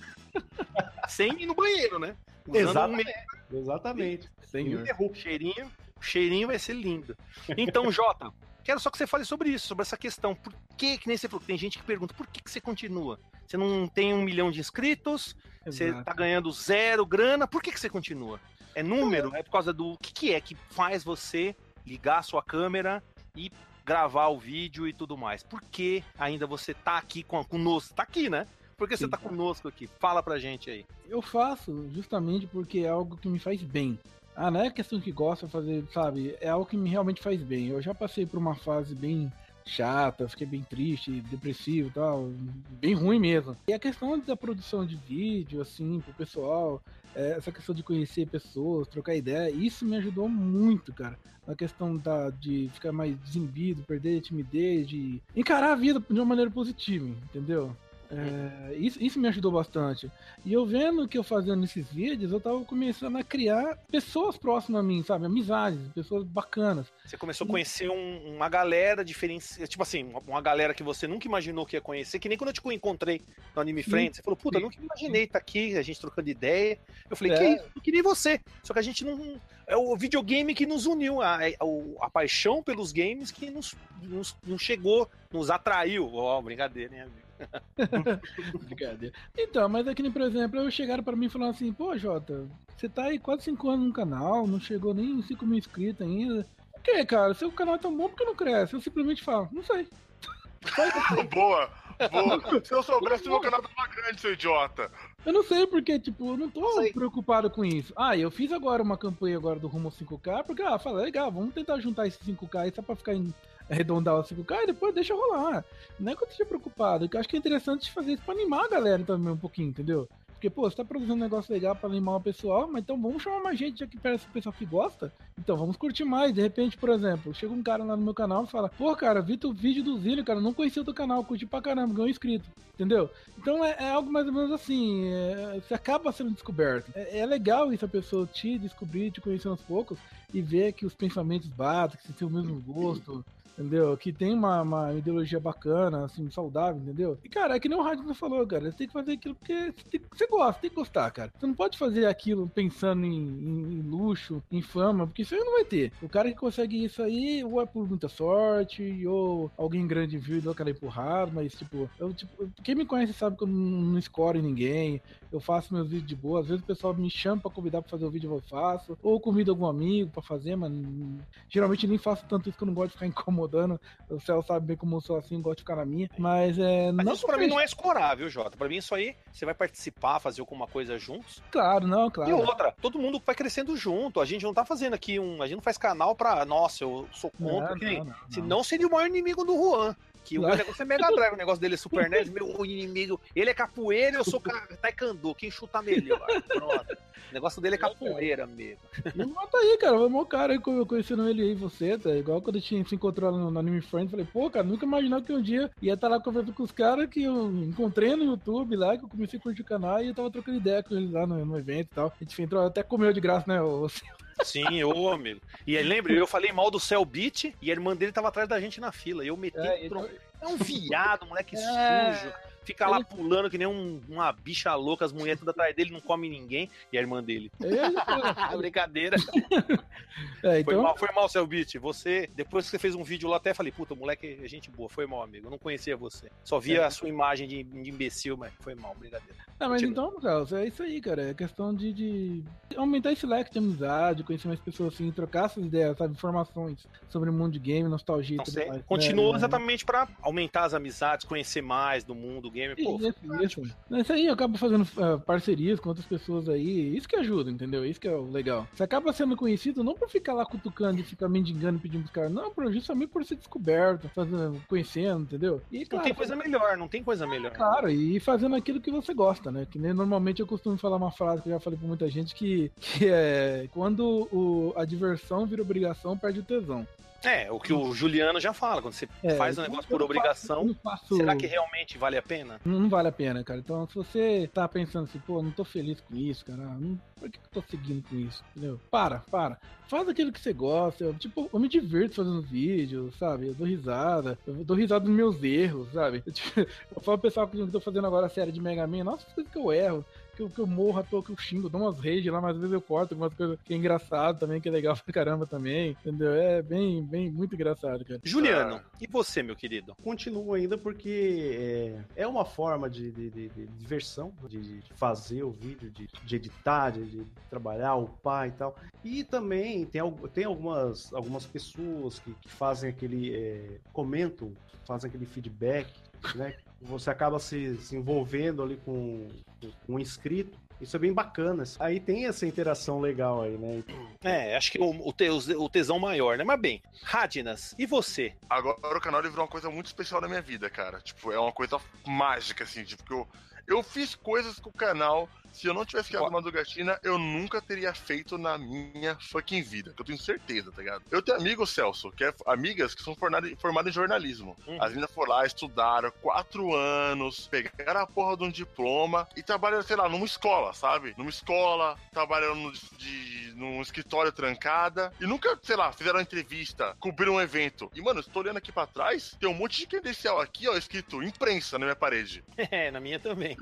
Sem ir no banheiro, né? Usando Exatamente. Um Exatamente. Senhor. Cheirinho, cheirinho vai ser lindo. Então, Jota, quero só que você fale sobre isso, sobre essa questão. Por que, que nem você falou, tem gente que pergunta, por que, que você continua? Você não tem um milhão de inscritos, Exato. você tá ganhando zero grana, por que, que você continua? É número? É por causa do. O que, que é que faz você ligar a sua câmera e gravar o vídeo e tudo mais? Por que ainda você tá aqui com, conosco? Tá aqui, né? Por que você tá conosco aqui? Fala pra gente aí. Eu faço justamente porque é algo que me faz bem. Ah, não é questão que gosta de fazer, sabe? É algo que me realmente faz bem. Eu já passei por uma fase bem chata, fiquei bem triste, depressivo e tal, bem ruim mesmo. E a questão da produção de vídeo, assim, pro pessoal, é, essa questão de conhecer pessoas, trocar ideia, isso me ajudou muito, cara. Na questão da, de ficar mais desembido, perder a timidez, de encarar a vida de uma maneira positiva, entendeu? É, isso, isso me ajudou bastante. E eu vendo que eu fazendo esses vídeos, eu tava começando a criar pessoas próximas a mim, sabe? Amizades, pessoas bacanas. Você começou a conhecer um, uma galera diferente, tipo assim, uma, uma, galera que você nunca imaginou que ia conhecer, que nem quando eu te encontrei no Anime Friends, você falou, puta, nunca imaginei estar tá aqui, a gente trocando ideia. Eu falei, é. que isso? Eu queria você. Só que a gente não. É o videogame que nos uniu, a, a, a paixão pelos games que nos, nos, nos chegou, nos atraiu. Ó, oh, brincadeira, hein, amigo? Brincadeira. Então, mas aqui, por exemplo, eu chegaram para mim e falaram assim: pô, Jota, você tá aí quase 5 anos no canal, não chegou nem 5 mil inscritos ainda. Por que, cara? Seu canal é tão bom, por que não cresce? Eu simplesmente falo: não sei. Boa! Boa. Se eu soubesse, meu canal tava grande, seu idiota. Eu não sei porque, tipo, eu não tô preocupado com isso. Ah, eu fiz agora uma campanha agora do Rumo 5K, porque, ah, falei, legal, vamos tentar juntar esses 5K aí só pra ficar em arredondar o 5K e depois deixa rolar. Não é que eu esteja preocupado, eu acho que é interessante fazer isso pra animar a galera também um pouquinho, entendeu? Porque, pô, você tá produzindo um negócio legal pra animar o pessoal, mas então vamos chamar mais gente, já que parece o pessoal que gosta. Então vamos curtir mais. De repente, por exemplo, chega um cara lá no meu canal e fala: Pô, cara, vi teu vídeo do Zilho, cara, não conhecia o teu canal, curti pra caramba, ganhou inscrito. Entendeu? Então é, é algo mais ou menos assim. É, você acaba sendo descoberto. É, é, legal isso a pessoa te descobrir, te conhecer aos poucos e ver que os pensamentos batem, que você tem o mesmo gosto entendeu? Que tem uma, uma, ideologia bacana, assim, saudável, entendeu? E, cara, é que nem o Rádio falou, cara, você tem que fazer aquilo porque você, tem, você gosta, tem que gostar, cara. Você não pode fazer aquilo pensando em, em, em, luxo, em fama, porque isso aí não vai ter. O cara que consegue isso aí, ou é por muita sorte, ou alguém grande viu e deu aquela empurrada, mas, tipo, eu, tipo, quem me conhece sabe que eu não, não escoro ninguém, eu faço meus vídeos de boa, às vezes o pessoal me chama pra convidar pra fazer o vídeo, eu faço, ou convido algum amigo pra fazer, mas geralmente nem faço tanto isso que eu não gosto de ficar incomodado incomodando. O céu sabe bem como eu sou assim, gosto de ficar na minha. Mas é. Mas não isso pra mim não é escorar, viu, Jota? Pra mim isso aí, você vai participar, fazer alguma coisa juntos. Claro, não, claro. E outra, todo mundo vai crescendo junto. A gente não tá fazendo aqui um. A gente não faz canal pra. Nossa, eu sou contra. Não, não, não, senão seria o maior inimigo do Juan. Que o negócio é Mega Drive, o negócio dele é Super NES, meu inimigo. Ele é capoeira, eu sou taekwondo. Quem chuta melhor? Pronto. O negócio dele é capoeira mesmo. Não mata aí, cara. O meu cara, eu conhecendo ele aí, você, tá? Igual quando a gente se encontrou no, no Anime Friends, falei, pô, cara, nunca imaginava que um dia ia estar tá lá conversando com os caras que eu encontrei no YouTube lá, que eu comecei a curtir o canal e eu tava trocando ideia com eles lá no, no evento e tal. A gente entrou, até comeu de graça, né? O, Sim, ô amigo. E aí, lembra, eu falei mal do Cell Beat e a irmã dele tava atrás da gente na fila. E eu meti. É, então... é um viado, moleque é... sujo. Fica lá pulando que nem um- uma bicha louca, as mulheres tudo atrás dele, não come ninguém. E a irmã dele. É, Brincadeira. é, Foi então, mal, foi mal, seu beat. Você, depois que você fez um vídeo lá, até falei, puta, moleque é gente boa. Foi mal, amigo. Eu não conhecia você. Só via a sua imagem de, de imbecil, mas foi mal, brincadeira. Ah, mas Continua. então, Carlos, é isso aí, cara. É questão de, de aumentar esse leque de amizade, conhecer mais pessoas assim, trocar essas ideias, sabe? Informações sobre o mundo de game, nostalgia e tudo mais. Continuou É, exatamente pra aumentar as amizades, conhecer mais do mundo gamer. Pô, Isso, isso. Isso aí, eu acabo fazendo ah, parcerias com outras pessoas aí. Isso que ajuda, entendeu? Isso que é o legal. Você acaba sendo conhecido não por ficar lá cutucando e ficar mendigando pedindo pros caras, não, por, justamente por ser descoberto, fazendo, conhecendo, entendeu? E, não claro, tem coisa melhor, não tem coisa melhor. Claro, e fazendo aquilo que você gosta, né? Que nem normalmente eu costumo falar uma frase que eu já falei pra muita gente que, que é quando o, a diversão vira obrigação, perde o tesão. É, o que o Juliano já fala, quando você É, faz um então negócio por faço- obrigação, faço- será que realmente vale a pena? Não, não vale a pena, cara. Então, se você tá pensando assim, pô, não tô feliz com isso, cara, não, por que, que eu tô seguindo com isso? Entendeu? Para, para. Faz aquilo que você gosta. Eu, tipo, eu me divirto fazendo vídeo, sabe? Eu dou risada. Eu dou risada dos meus erros, sabe? Eu, tipo, eu falo pro pessoal que eu tô fazendo agora a série de Mega Man, nossa, coisa que eu erro. Que eu, que eu morro à toa, que eu xingo, dou umas rage lá, mas às vezes eu corto algumas coisas que é engraçado também, que é legal pra caramba também, entendeu? É bem, bem, muito engraçado, cara. Juliano, e você, meu querido? Continuo ainda porque é, é uma forma de, de- de- de diversão, de, de fazer o vídeo, de, de editar, de, de trabalhar, upar e tal. E também tem, tem algumas, algumas pessoas que, que fazem aquele. é, comentam, fazem aquele feedback, né? Você acaba se, se envolvendo ali com, com um inscrito. Isso é bem bacana. Aí tem essa interação legal aí, né? É, acho que o, o, te- o tesão maior, né? Mas bem, Radinas, e você? Agora o canal virou uma coisa muito especial na minha vida, cara. Tipo, é uma coisa mágica, assim, tipo, que eu, eu fiz coisas com o canal. Se eu não tivesse criado uma Madrugatina, eu nunca teria feito na minha fucking vida. Que eu tenho certeza, tá ligado? Eu tenho amigos, Celso, que é amigas que são formadas, em jornalismo. Uhum. As meninas foram lá, estudaram quatro anos, pegaram a porra de um diploma e trabalharam, sei lá, numa escola, sabe? Numa escola, trabalharam no, de, num escritório trancada e nunca, sei lá, fizeram uma entrevista, cobriram um evento. E, mano, estou olhando aqui pra trás, tem um monte de credencial aqui, ó, escrito imprensa na minha parede. É, na minha também.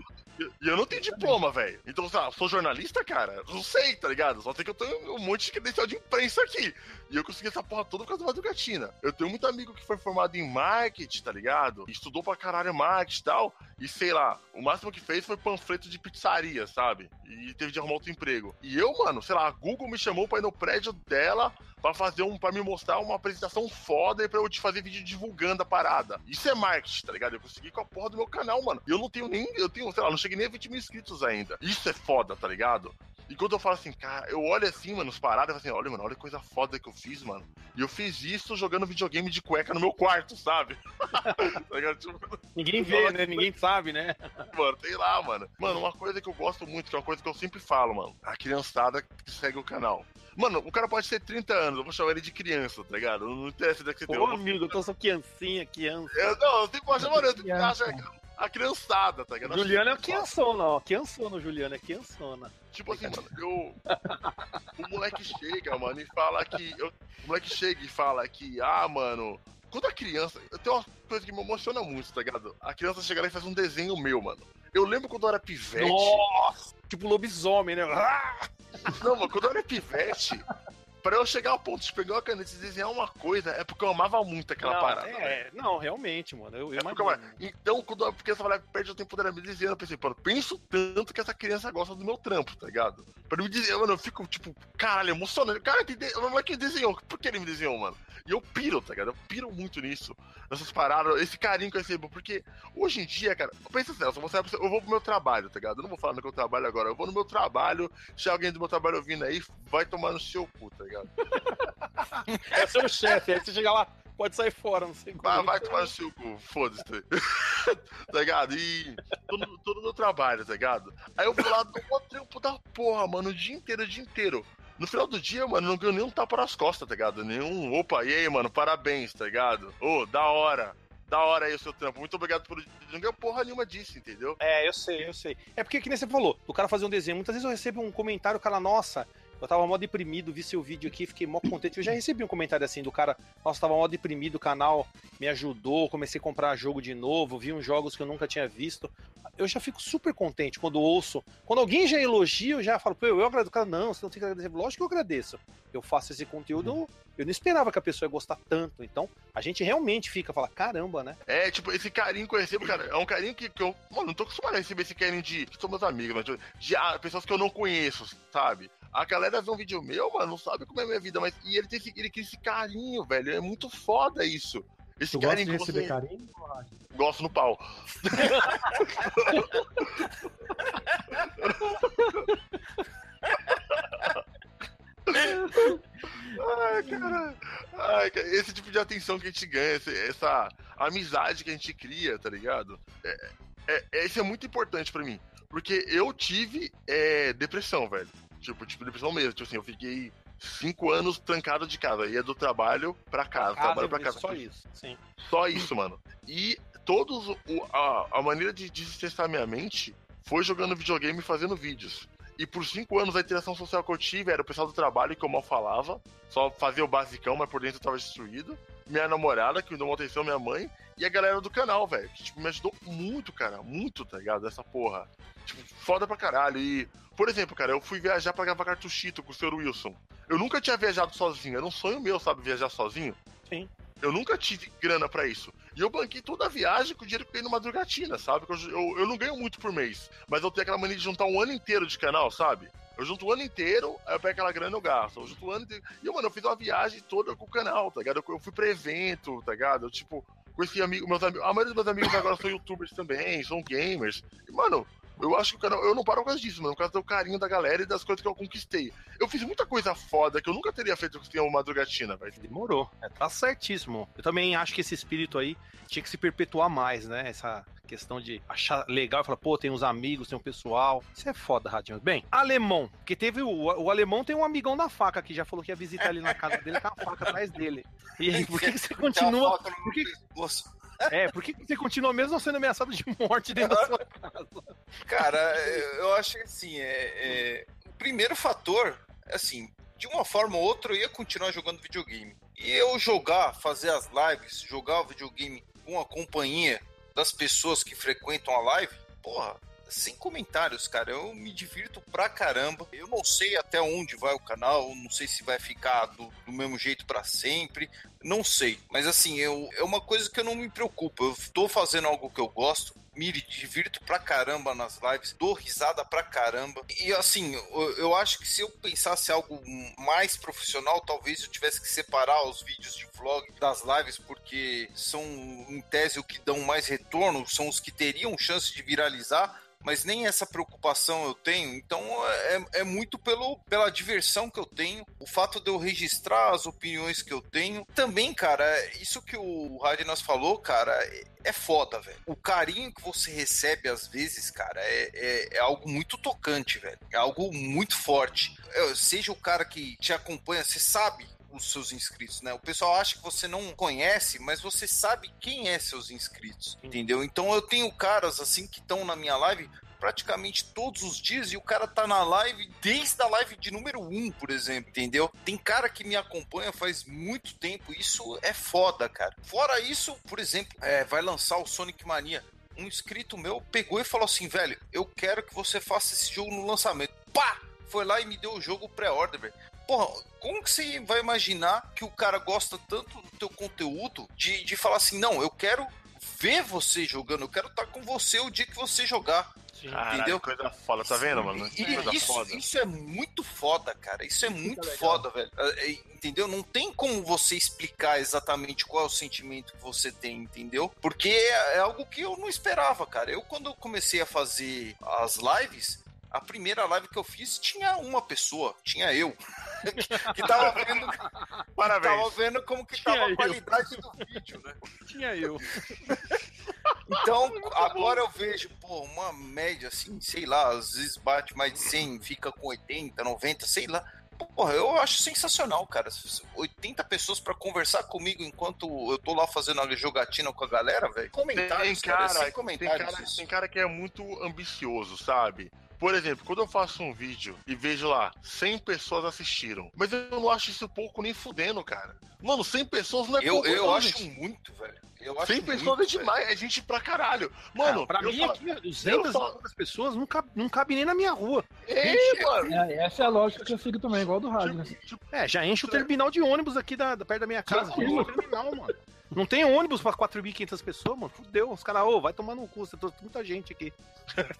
E eu não tenho diploma, velho. Então, sei lá, eu sou jornalista, cara? Não sei, tá ligado? Só sei que eu tenho um monte de credencial de imprensa aqui. E eu consegui essa porra toda por causa da Madrugatina. Eu tenho muito amigo que foi formado em marketing, tá ligado? Estudou pra caralho marketing e tal. E sei lá, o máximo que fez foi panfleto de pizzaria, sabe? E teve de arrumar outro emprego. E eu, mano, sei lá, a Google me chamou pra ir no prédio dela pra fazer um, para me mostrar uma apresentação foda e pra eu te fazer vídeo divulgando a parada. Isso é marketing, tá ligado? Eu consegui com a porra do meu canal, mano. E eu não tenho nem, eu tenho, sei lá, não cheguei nem a 20 mil inscritos ainda. Isso é foda, tá ligado? E quando eu falo assim, cara, eu olho assim, mano, os paradas, assim, olha, mano, olha que coisa foda que eu fiz, mano. E eu fiz isso jogando videogame de cueca no meu quarto, sabe? tá? Tipo, Ninguém vê, né? Ninguém sabe, né? mano, sei lá, mano. Mano, uma coisa que eu gosto muito, que é uma coisa que eu sempre falo, mano. A criançada que segue o canal. Mano, o cara pode ter 30 anos, eu vou chamar ele de criança, tá ligado? Não interessa a idade que você tem. Ô, eu vou- amigo, eu tô só criancinha, criança. Eu, não, eu sempre vou chamar ele, Criança. a criançada, tá ligado? Juliano é que- criançona, ó. Criançona, o Juliano é criançona. Tipo assim, mano, eu. O moleque chega, mano, e fala que. eu- O moleque chega e fala que, ah, mano. Quando a criança. Eu tenho uma coisa que me emociona muito, tá ligado? A criança chega lá e faz um desenho meu, mano. Eu lembro quando eu era pivete. Nossa! Tipo lobisomem, né? Ah! Não, mano, quando eu era pivete. Pra eu chegar ao ponto de pegar uma caneta e desenhar uma coisa, é porque eu amava muito aquela não, parada. É, não, realmente, mano. Eu, eu É porque eu- imagino. então, quando a criança vai lá e perde o tempo dela me desenhando, eu pensei, mano, penso tanto que essa criança gosta do meu trampo, tá ligado? Pra me dizer, mano, eu fico, tipo, caralho, emocionado. Cara, que de... o moleque desenhou, por que ele me desenhou, mano? E eu piro, tá ligado? Eu piro muito nisso, nessas paradas, esse carinho que eu recebo, porque hoje em dia, cara, pensa assim, eu vou, sair eu vou pro meu trabalho, tá ligado? Eu não vou falar no que eu trabalho agora, eu vou no meu trabalho, se alguém do meu trabalho ouvindo aí, vai tomar no seu cu, tá ligado? É seu chefe, aí você chega lá, pode sair fora, não sei Vai, como. vai tomar no seu cu, foda-se. tá ligado? E todo, todo no trabalho, tá ligado? Aí eu vou lá, dou um trampo da porra, mano, o dia inteiro, o dia inteiro. No final do dia, mano, não ganho nenhum tapa nas costas, tá ligado? Nenhum, opa, e aí, mano, parabéns, tá ligado? Ô, da hora. Da hora aí o seu trampo. Muito obrigado por. Não ganho porra nenhuma disso, entendeu? É, eu sei, eu sei. É porque, que nem você falou, o cara fazer um desenho, muitas vezes eu recebo um comentário, o cara, nossa, Eu tava mó deprimido, vi seu vídeo aqui, fiquei mó contente. Eu já recebi um comentário assim do cara, nossa, tava mó deprimido, o canal me ajudou, comecei a comprar jogo de novo, vi uns jogos que eu nunca tinha visto. Eu já fico super contente quando ouço. Quando alguém já elogia, eu já falo, pô, eu agradeço. Cara, não, você não tem que agradecer. Lógico que eu agradeço. Eu faço esse conteúdo, eu não esperava que a pessoa ia gostar tanto. Então, a gente realmente fica, fala, caramba, né? É, tipo, esse carinho que eu recebo, cara, é um carinho que, que eu, mano, não tô acostumado a receber esse carinho de, que são meus amigos, mas de, de ah, pessoas que eu não conheço, sabe? A galera vê um vídeo meu, mano, não sabe como é a minha vida, mas e ele tem esse, ele tem esse carinho, velho. É muito foda isso. Esse Tu gosta carinho de que receber você... carinho? Gosto no pau. Ai, cara. Ai, cara. Esse tipo de atenção que a gente ganha, essa amizade que a gente cria, tá ligado? É, é, é- isso é muito importante pra mim. Porque eu tive é, depressão, velho. Tipo, tipo, depressão mesmo. Tipo assim, eu fiquei cinco anos trancado de casa. Ia do trabalho pra casa, trabalho pra casa. Só isso, sim. Só isso, mano. E todos o, a, a maneira de desestressar minha mente foi jogando videogame e fazendo vídeos. E por cinco anos a interação social que eu tive era o pessoal do trabalho que eu mal falava, só fazia o basicão, mas por dentro eu tava destruído. Minha namorada, que me deu uma atenção, minha mãe, e a galera do canal, velho, que tipo, me ajudou muito, cara, muito, tá ligado? Essa porra. Tipo, foda pra caralho. E, por exemplo, cara, eu fui viajar pra gravar cartuchito com o Sr. Wilson. Eu nunca tinha viajado sozinho, era um sonho meu, sabe, viajar sozinho. Sim. Eu nunca tive grana pra isso. E eu banquei toda a viagem com o dinheiro que eu ganhei no Madrugatina, sabe? Eu, eu, eu não ganho muito por mês. Mas eu tenho aquela mania de juntar um ano inteiro de canal, sabe? Eu junto o ano inteiro, aí eu pego aquela grana e eu gasto. Eu junto o ano inteiro. E, mano, eu fiz uma viagem toda com o canal, tá ligado? Eu, eu fui pra evento, tá ligado? Eu, tipo, conheci amigos, meus amigos. A maioria dos meus amigos agora são youtubers também, são gamers. E, mano, eu acho que o canal. Eu não paro por causa disso, mano. Por causa do carinho da galera e das coisas que eu conquistei. Eu fiz muita coisa foda que eu nunca teria feito com o Madrugatina, velho. Demorou. É, tá certíssimo. Eu também acho que esse espírito aí tinha que se perpetuar mais, né? Essa questão de achar legal e falar, pô, tem uns amigos, tem um pessoal. Isso é foda, Radinho. Bem, alemão, porque teve o, o alemão tem um amigão da faca que já falou que ia visitar ali na casa dele com a faca atrás dele. E aí, por que, que você continua? Por que, é, por que, você continua mesmo sendo ameaçado de morte dentro da sua casa? Cara, eu acho que assim, é, é, o primeiro fator, assim, de uma forma ou outra eu ia continuar jogando videogame. E eu jogar, fazer as lives, jogar o videogame com a companhia das pessoas que frequentam a live, porra, sem comentários, cara. Eu me divirto pra caramba. Eu não sei até onde vai o canal, não sei se vai ficar do, do mesmo jeito para sempre. Não sei. Mas assim, eu, é uma coisa que eu não me preocupo. Eu tô fazendo algo que eu gosto. Me divirto pra caramba nas lives, dou risada pra caramba. E assim, eu, eu acho que se eu pensasse algo mais profissional, talvez eu tivesse que separar os vídeos de vlog das lives, porque são, em tese, o que dão mais retorno, são os que teriam chance de viralizar mas nem essa preocupação eu tenho. Então é, é, muito pelo, pela diversão que eu tenho, o fato de eu registrar as opiniões que eu tenho. Também, cara, isso que o Radnas falou, cara, é, é foda, velho. O carinho que você recebe às vezes, cara, é, é, é algo muito tocante, velho. É algo muito forte. Eu, seja o cara que te acompanha, você sabe os seus inscritos, né? O pessoal acha que você não conhece, mas você sabe quem é seus inscritos, entendeu? Então eu tenho caras assim que estão na minha live praticamente todos os dias e o cara tá na live desde a live de número 1, um, por exemplo, entendeu? Tem cara que me acompanha faz muito tempo, isso é foda, cara. Fora isso, por exemplo, é, vai lançar o Sonic Mania. Um inscrito meu pegou e falou assim, velho, eu quero que você faça esse jogo no lançamento. Pá! Foi lá e me deu o jogo pré-order, velho. Porra, como que você vai imaginar que o cara gosta tanto do teu conteúdo de, de falar assim, não, eu quero ver você jogando, eu quero estar com você o dia que você jogar. Caralho, entendeu? coisa foda, tá vendo, mano? E, isso, foda. isso é muito foda, cara. Isso é muito foda, velho. Entendeu? Não tem como você explicar exatamente qual é o sentimento que você tem, entendeu? Porque é, é algo que eu não esperava, cara. Eu, quando eu comecei a fazer as lives, a primeira live que eu fiz tinha uma pessoa, tinha eu. Que tava vendo. Parabéns. Tava vendo como que tinha tava eu. a qualidade do vídeo, né? Tinha eu. Então, agora eu vejo, pô, uma média assim, sei lá, às vezes bate mais de 100, fica com 80, 90, sei lá. Porra, eu acho sensacional, cara. 80 pessoas para conversar comigo enquanto eu tô lá fazendo a jogatina com a galera, velho. Comentários, tem cara, cara comentários. Tem cara, tem cara que é muito ambicioso, sabe? Por exemplo, quando eu faço um vídeo e vejo lá 100 pessoas assistiram, mas eu não acho isso pouco nem fudendo, cara. Mano, 100 pessoas não é Eu, pouco, eu não, acho gente. muito, velho. Eu acho 100 pessoas muito, é demais, é gente pra caralho. Mano, Ah, pra mim falo- aqui, 200 falo- pessoas não cabe, não cabe nem na minha rua. É, mano. É, essa é a lógica que eu sigo também, igual do rádio, né? É, já enche o terminal de ônibus aqui da, da- perto da minha casa. Já enche o terminal, mano. Não tem ônibus pra 4.500 pessoas, mano. Fudeu. Os caras, ô, vai tomar no cu, você trouxe muita gente aqui.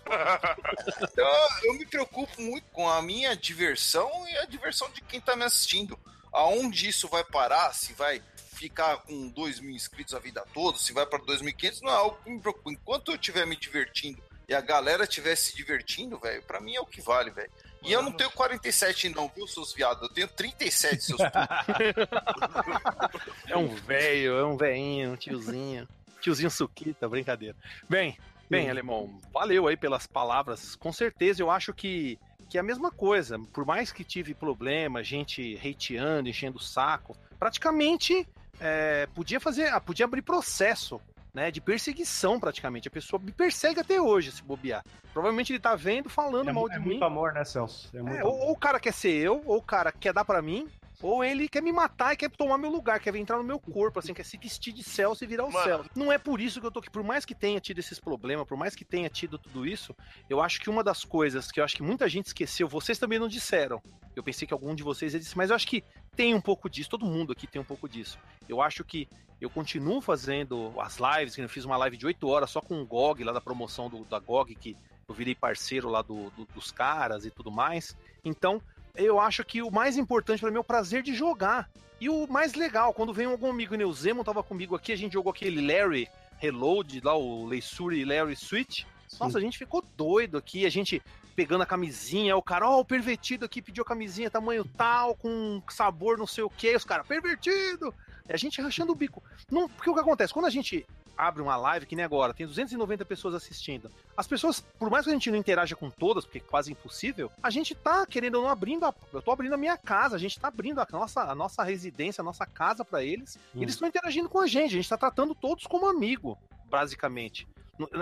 Eu, eu me preocupo muito com a minha diversão e a diversão de quem tá me assistindo. Aonde isso vai parar? Se vai ficar com 2 mil inscritos a vida toda? Se vai pra 2.500? Não é algo que me preocupa. Enquanto eu estiver me divertindo e a galera estiver se divertindo, velho, pra mim é o que vale, velho. E eu não tenho 47 não, viu, seus viados? Eu tenho 37, seus É um velho, é um velhinho, um tiozinho. Tiozinho suquita, brincadeira. Bem, bem, alemão, valeu aí pelas palavras. Com certeza, eu acho que, que é a mesma coisa. Por mais que tive problema, gente hateando, enchendo o saco, praticamente é, podia fazer, ah, podia abrir processo. Né, de perseguição praticamente. A pessoa me persegue até hoje, se bobear. Provavelmente ele tá vendo, falando É, mal é de mim. muito amor, né, Celso? É muito É, ou, ou o cara quer ser eu, ou o cara quer dar pra mim, ou ele quer me matar e quer tomar meu lugar, quer entrar no meu corpo, assim, quer se vestir de Celso e virar o Mano. Celso. Não é por isso que eu tô aqui. Por mais que tenha tido esses problemas, por mais que tenha tido tudo isso, eu acho que uma das coisas que eu acho que muita gente esqueceu, vocês também não disseram. Eu pensei que algum de vocês ia dizer, mas eu acho que tem um pouco disso, todo mundo aqui tem um pouco disso. Eu acho que eu continuo fazendo as lives, que eu fiz uma live de 8 horas só com o GOG, lá da promoção do, da GOG, que eu virei parceiro lá do- do- dos caras e tudo mais. Então, eu acho que o mais importante pra mim é o prazer de jogar. E o mais legal, quando vem algum amigo, né, o Zemo tava comigo aqui, a gente jogou aquele Larry Reload, lá o Leisure Larry Switch. Nossa, a gente ficou doido aqui, a gente pegando a camisinha, o cara, ó, o pervertido aqui pediu a camisinha tamanho tal, com sabor não sei o que, os caras, pervertido! E a gente rachando o bico. Não, porque o que acontece? Quando a gente abre uma live, que nem agora, tem 290 pessoas assistindo. As pessoas, por mais que a gente não interaja com todas, porque é quase impossível, a gente tá querendo ou não abrindo a, eu tô abrindo a minha casa, a gente tá abrindo a nossa, a nossa residência, a nossa casa pra eles. Hum. Eles estão interagindo com a gente, a gente tá tratando todos como amigo, basicamente.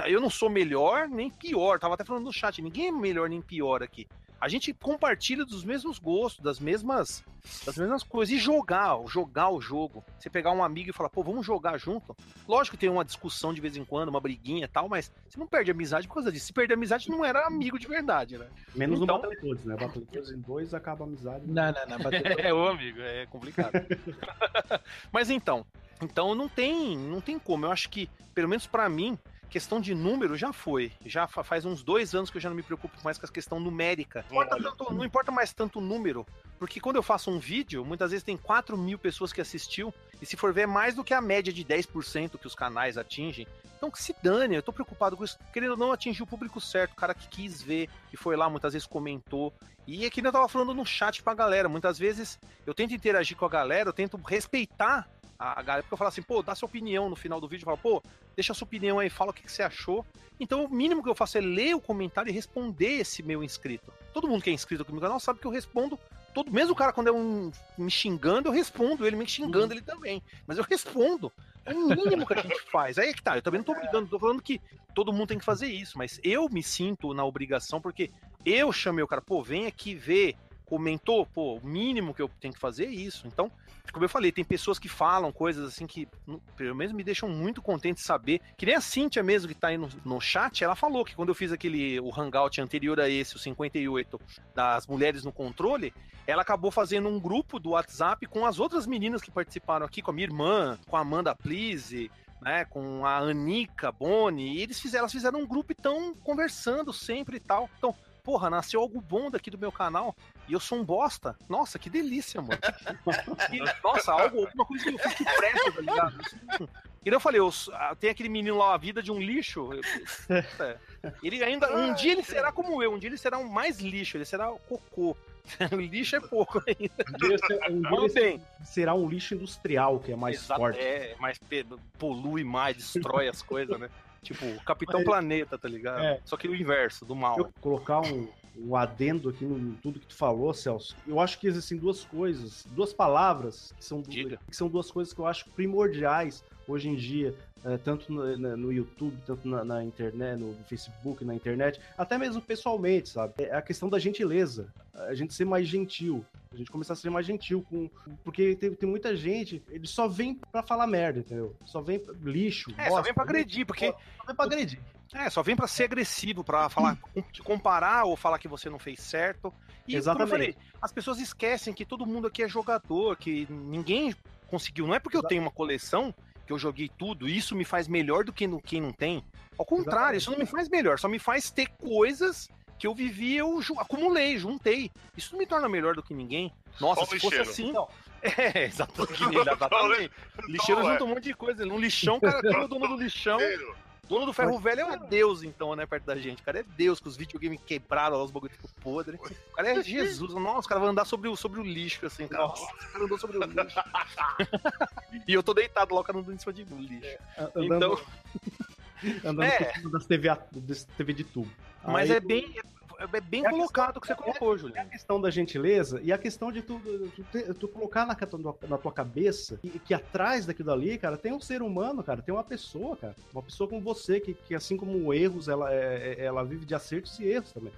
Eu não sou melhor nem pior, tava até falando no chat, ninguém é melhor nem pior aqui. A gente compartilha dos mesmos gostos, das mesmas, das mesmas coisas. E jogar, jogar o jogo. Você pegar um amigo e falar, pô, vamos jogar junto. Lógico que tem uma discussão de vez em quando, uma briguinha e tal, mas você não perde amizade por causa disso. Se perder amizade, não era amigo de verdade, né? Menos Então- no Battletoads, né? Battletoads em dois acaba a amizade. Não, não, não. É, ô amigo, é complicado. Mas então, então não tem, não tem como. Eu acho que, pelo menos pra mim, questão de número já foi. Já fa- faz uns dois anos que eu já não me preocupo mais com a questão numérica. Não importa, tanto- não importa mais tanto o número, porque quando eu faço um vídeo, muitas vezes tem 4 mil pessoas que assistiu, e se for ver, é mais do que a média de 10% que os canais atingem. Então que se dane, eu tô preocupado com isso. Querendo não, atingir o público certo, o cara que quis ver, que foi lá, muitas vezes comentou. E é que nem eu tava falando no chat pra galera, muitas vezes eu tento interagir com a galera, eu tento respeitar a, galera, porque eu falo assim, pô, dá sua opinião no final do vídeo, fala, pô, deixa a sua opinião aí, fala o que, que você achou. Então, o mínimo que eu faço é ler o comentário e responder esse meu inscrito. Todo mundo que é inscrito aqui no canal sabe que eu respondo. Todo, mesmo o cara, quando é um me xingando, eu respondo ele me xingando ele também. Mas eu respondo. É o mínimo que a gente faz. Aí é que tá, eu também não tô brigando, tô falando que todo mundo tem que fazer isso, mas eu me sinto na obrigação, porque eu chamei o cara, pô, vem aqui ver, comentou, pô, o mínimo que eu tenho que fazer é isso. Então, como eu falei, tem pessoas que falam coisas assim que, no- pelo menos, me deixam muito contente de saber. Que nem a Cíntia mesmo, que tá aí no, no chat, ela falou que quando eu fiz aquele, o hangout anterior a esse, o 58, das mulheres no controle, ela acabou fazendo um grupo do WhatsApp com as outras meninas que participaram aqui, com a minha irmã, com a Amanda Please, né, com a Anica Boni, e eles fizeram, elas fizeram um grupo e estão conversando sempre e tal. Então, porra, nasceu algo bom daqui do meu canal e eu sou um bosta. Nossa, que delícia, mano. E, nossa, algo, alguma coisa que eu fiz que presta, tá ligado? E daí eu falei, eu, ah, tem aquele menino lá, a vida de um lixo. Eu- é. Ele ainda, um dia ele será como eu, um dia ele será um mais lixo, ele será cocô. O lixo é pouco ainda. Um dia um dia bem, será um lixo industrial, que é mais Exato, forte. É, mais polui mais, destrói as coisas, né? Tipo, Capitão Mas- Planeta, tá ligado? É. Só que o inverso, do mal. eu colocar um, um adendo aqui no tudo que tu falou, Celso. Eu acho que existem duas coisas, duas palavras que são, Diga. que são duas coisas que eu acho primordiais hoje em dia, é, tanto no, no YouTube, tanto na, na internet, no Facebook, na internet, até mesmo pessoalmente, sabe? É a questão da gentileza, a gente ser mais gentil. A gente começar a ser mais gentil com. Porque tem, tem muita gente, ele só vem pra falar merda, entendeu? Só vem pra- lixo. É, só bosta, vem pra agredir, porque. Só vem pra agredir. É, só vem pra ser agressivo, pra falar, te comparar ou falar que você não fez certo. E Exatamente. como eu falei, as pessoas esquecem que todo mundo aqui é jogador, que ninguém conseguiu. Não é porque eu tenho uma coleção que eu joguei tudo, isso me faz melhor do que no, quem não tem. Ao contrário, isso não me faz melhor, só me faz ter coisas que eu vivi, eu ju- acumulei, juntei. Isso não me torna melhor do que ninguém. Nossa, Só se fosse lixeiro. assim. É, exatamente. exatamente. Lixeiro Não, é. junta um monte de coisa. Um lixão, cara, quem é o dono do lixão? Inteiro. Dono do ferro velho é Deus, então, né, perto da gente. O cara é Deus, com os videogames quebraram lá, os bagulho ficou podre. O cara é Jesus. Nossa, o cara vai andar sobre o, sobre o lixo, assim, cara. Nossa, o cara andou sobre o lixo. e eu tô deitado lá, o cara andando em cima de lixo. Andando, Então, andando é. por cima das TV, das TV de tubo. mas Aí- é bem, é, é bem É a colocado o que você colocou, a Juliano. questão da gentileza e a questão de tu, tu, tu colocar na, tua- na tua cabeça que, que atrás daquilo dali, cara, tem um ser humano, cara, tem uma pessoa, cara. Uma pessoa como você, que, que assim como erros, ela, é- é- ela vive de acertos e erros também.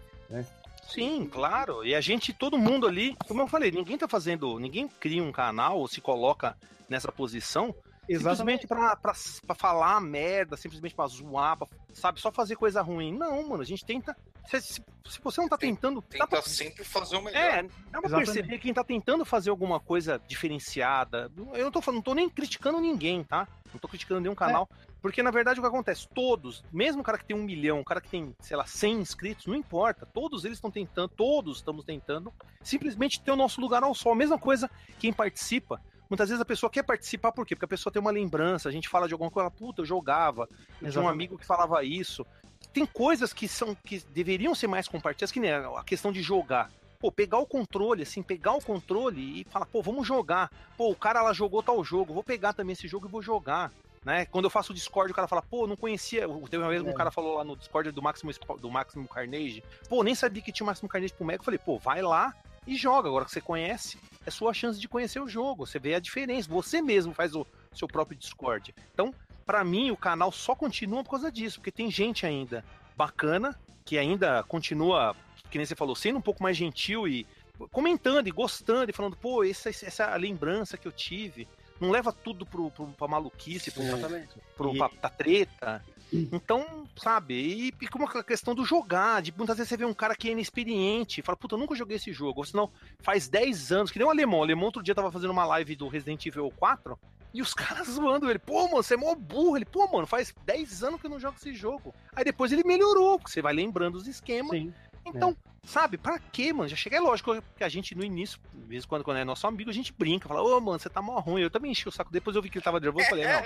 Sim, claro. E a gente, todo mundo ali, como eu falei, ninguém tá fazendo, ninguém cria um canal ou se coloca nessa posição simplesmente pra, pra, pra falar merda, simplesmente pra zoar, pra, sabe, só fazer coisa ruim. Não, mano, a gente tenta. Se, se- se você não tá Tem- tentando. dá Tenta pra- sempre fazer o melhor. É, dá pra Exatamente. perceber quem tá tentando fazer alguma coisa diferenciada. Eu não tô falando, não tô nem criticando ninguém, tá? Não tô criticando nenhum canal. Porque, na verdade, o que acontece? Todos, mesmo o cara que tem um milhão, o cara que tem, sei lá, 100 inscritos, não importa. Todos eles estão tentando, todos estamos tentando simplesmente ter o nosso lugar ao sol. Mesma coisa quem participa. Muitas vezes a pessoa quer participar, por quê? Porque a pessoa tem uma lembrança, a gente fala de alguma coisa, puta, eu jogava, tinha um Exatamente. amigo que falava isso. Tem coisas que são que deveriam ser mais compartilhadas, que nem a questão de jogar. Pô, pegar o controle, assim, pegar o controle e falar, pô, vamos jogar. Pô, o cara lá jogou tal jogo, vou pegar também esse jogo e vou jogar. Né? Quando eu faço o Discord, o cara fala, pô, não conhecia. Teve uma vez um É. cara falou lá no Discord do Máximo, do Máximo Carnage, pô, nem sabia que tinha o Máximo Carnage pro Mega. Eu falei, pô, vai lá e joga. Agora que você conhece, é sua chance de conhecer o jogo. Você vê a diferença. Você mesmo faz o seu próprio Discord. Então, pra mim, o canal só continua por causa disso, porque tem gente ainda bacana que ainda continua, que nem você falou, sendo um pouco mais gentil e comentando e gostando e falando, pô, essa, essa lembrança que eu tive. Não leva tudo pro, pro, pra maluquice, pro, pro, pra, pra treta. Então, sabe, e, como a questão do jogar, de muitas vezes você vê um cara que é inexperiente fala, puta, eu nunca joguei esse jogo. Ou senão, faz 10 anos, que nem o Alemão. O Alemão outro dia tava fazendo uma live do Resident Evil 4 e os caras zoando ele, pô, mano, você é mó burro. Ele, pô, mano, faz 10 anos que eu não jogo esse jogo. Aí depois ele melhorou, porque você vai lembrando os esquemas. Sim. Então, sabe, pra quê, mano? Já chega, é lógico que a gente no início, mesmo quando, quando é nosso amigo, a gente brinca, fala, ô, mano, você tá mó ruim. Eu também enchi o saco. Depois eu vi que ele tava nervoso, eu falei, não,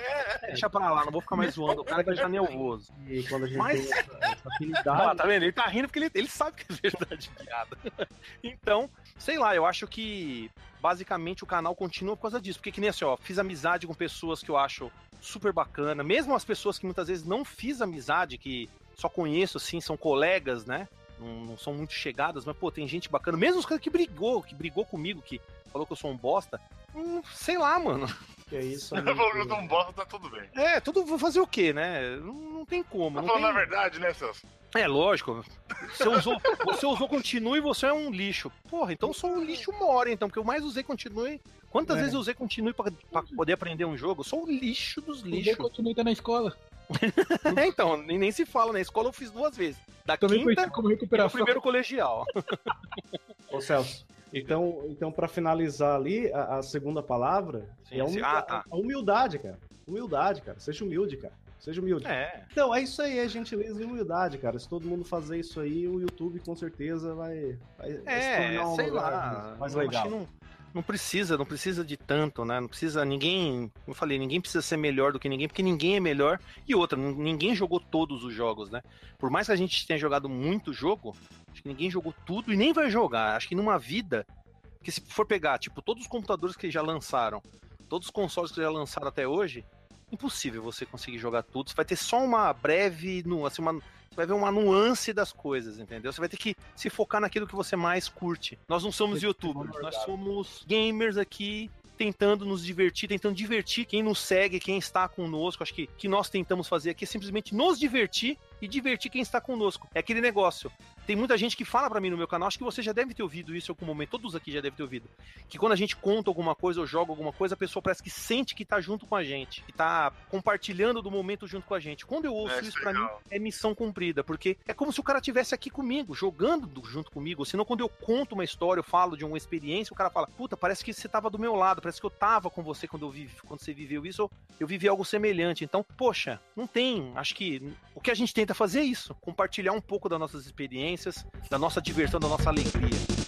deixa pra lá, não vou ficar mais zoando. O cara que já nervoso. E quando a gente Mas- essa, essa Ah, afinidade. tá vendo? Ele tá rindo porque ele, ele sabe que é verdade piada. Então, sei lá, eu acho que basicamente o canal continua por causa disso. Porque que nem assim, ó, fiz amizade com pessoas que eu acho super bacana. Mesmo as pessoas que muitas vezes não fiz amizade, que só conheço, assim, são colegas, né? Não, não são muito chegadas, mas, pô, tem gente bacana. Mesmo os caras que brigou, que brigou comigo, que falou que eu sou um bosta. Hum, sei lá, mano. Que é isso. For eu não bosta, tá tudo bem. É, tudo vou fazer o quê, né? Não, não tem como. Tá Não falando tem... a verdade, né, Celso? É, lógico. Você usou, você usou continue e você é um lixo. Porra, então eu sou um lixo uma hora, então, porque eu mais usei continue. Quantas É. vezes eu usei continue pra, pra poder aprender um jogo? Eu sou o lixo dos Eu lixos. continuei tá na escola. É, então, nem, nem se fala. Na escola eu fiz duas vezes. Da Também quinta como e no recuperação. primeiro colegial. Ô Celso, então, então para finalizar ali, a, a segunda palavra Sim, é a humildade, Ah, tá. a humildade, cara. Humildade, cara. Seja humilde, cara. Seja humilde. É. Então, é isso aí, é gentileza e humildade, cara. Se todo mundo fazer isso aí, o YouTube com certeza vai, vai, vai se É, tornar um sei lugar lá. mais legal. que não, não precisa, não precisa de tanto, né? Não precisa ninguém. Eu falei, ninguém precisa ser melhor do que ninguém, porque ninguém é melhor. E outra, nin- ninguém jogou todos os jogos, né? Por mais que a gente tenha jogado muito jogo, acho que ninguém jogou tudo e nem vai jogar. Acho que numa vida. Que se for pegar, tipo, todos os computadores que já lançaram, todos os consoles que já lançaram até hoje, impossível você conseguir jogar tudo. Você vai ter só uma breve, assim, uma, vai ver uma nuance das coisas, entendeu? Você vai ter que se focar naquilo que você mais curte. Nós não somos youtubers, nós somos gamers aqui tentando nos divertir, tentando divertir quem nos segue, quem está conosco. Acho que que nós tentamos fazer aqui é simplesmente nos divertir e divertir quem está conosco. É aquele negócio. Tem muita gente que fala para mim no meu canal, acho que você já deve ter ouvido isso em algum momento, todos aqui já devem ter ouvido. Que quando a gente conta alguma coisa ou joga alguma coisa, a pessoa parece que sente que tá junto com a gente, que tá compartilhando do momento junto com a gente. Quando eu ouço É, isso é para mim, é missão cumprida, porque é como se o cara tivesse aqui comigo, jogando do- junto comigo. Senão, quando eu conto uma história, eu falo de uma experiência, o cara fala: Puta, parece que você tava do meu lado, parece que eu tava com você quando eu vivi, quando você viveu isso, eu, vivi algo semelhante. Então, poxa, não tem. Acho que o que a gente tenta fazer isso: compartilhar um pouco das nossas experiências, da nossa diversão, da nossa alegria.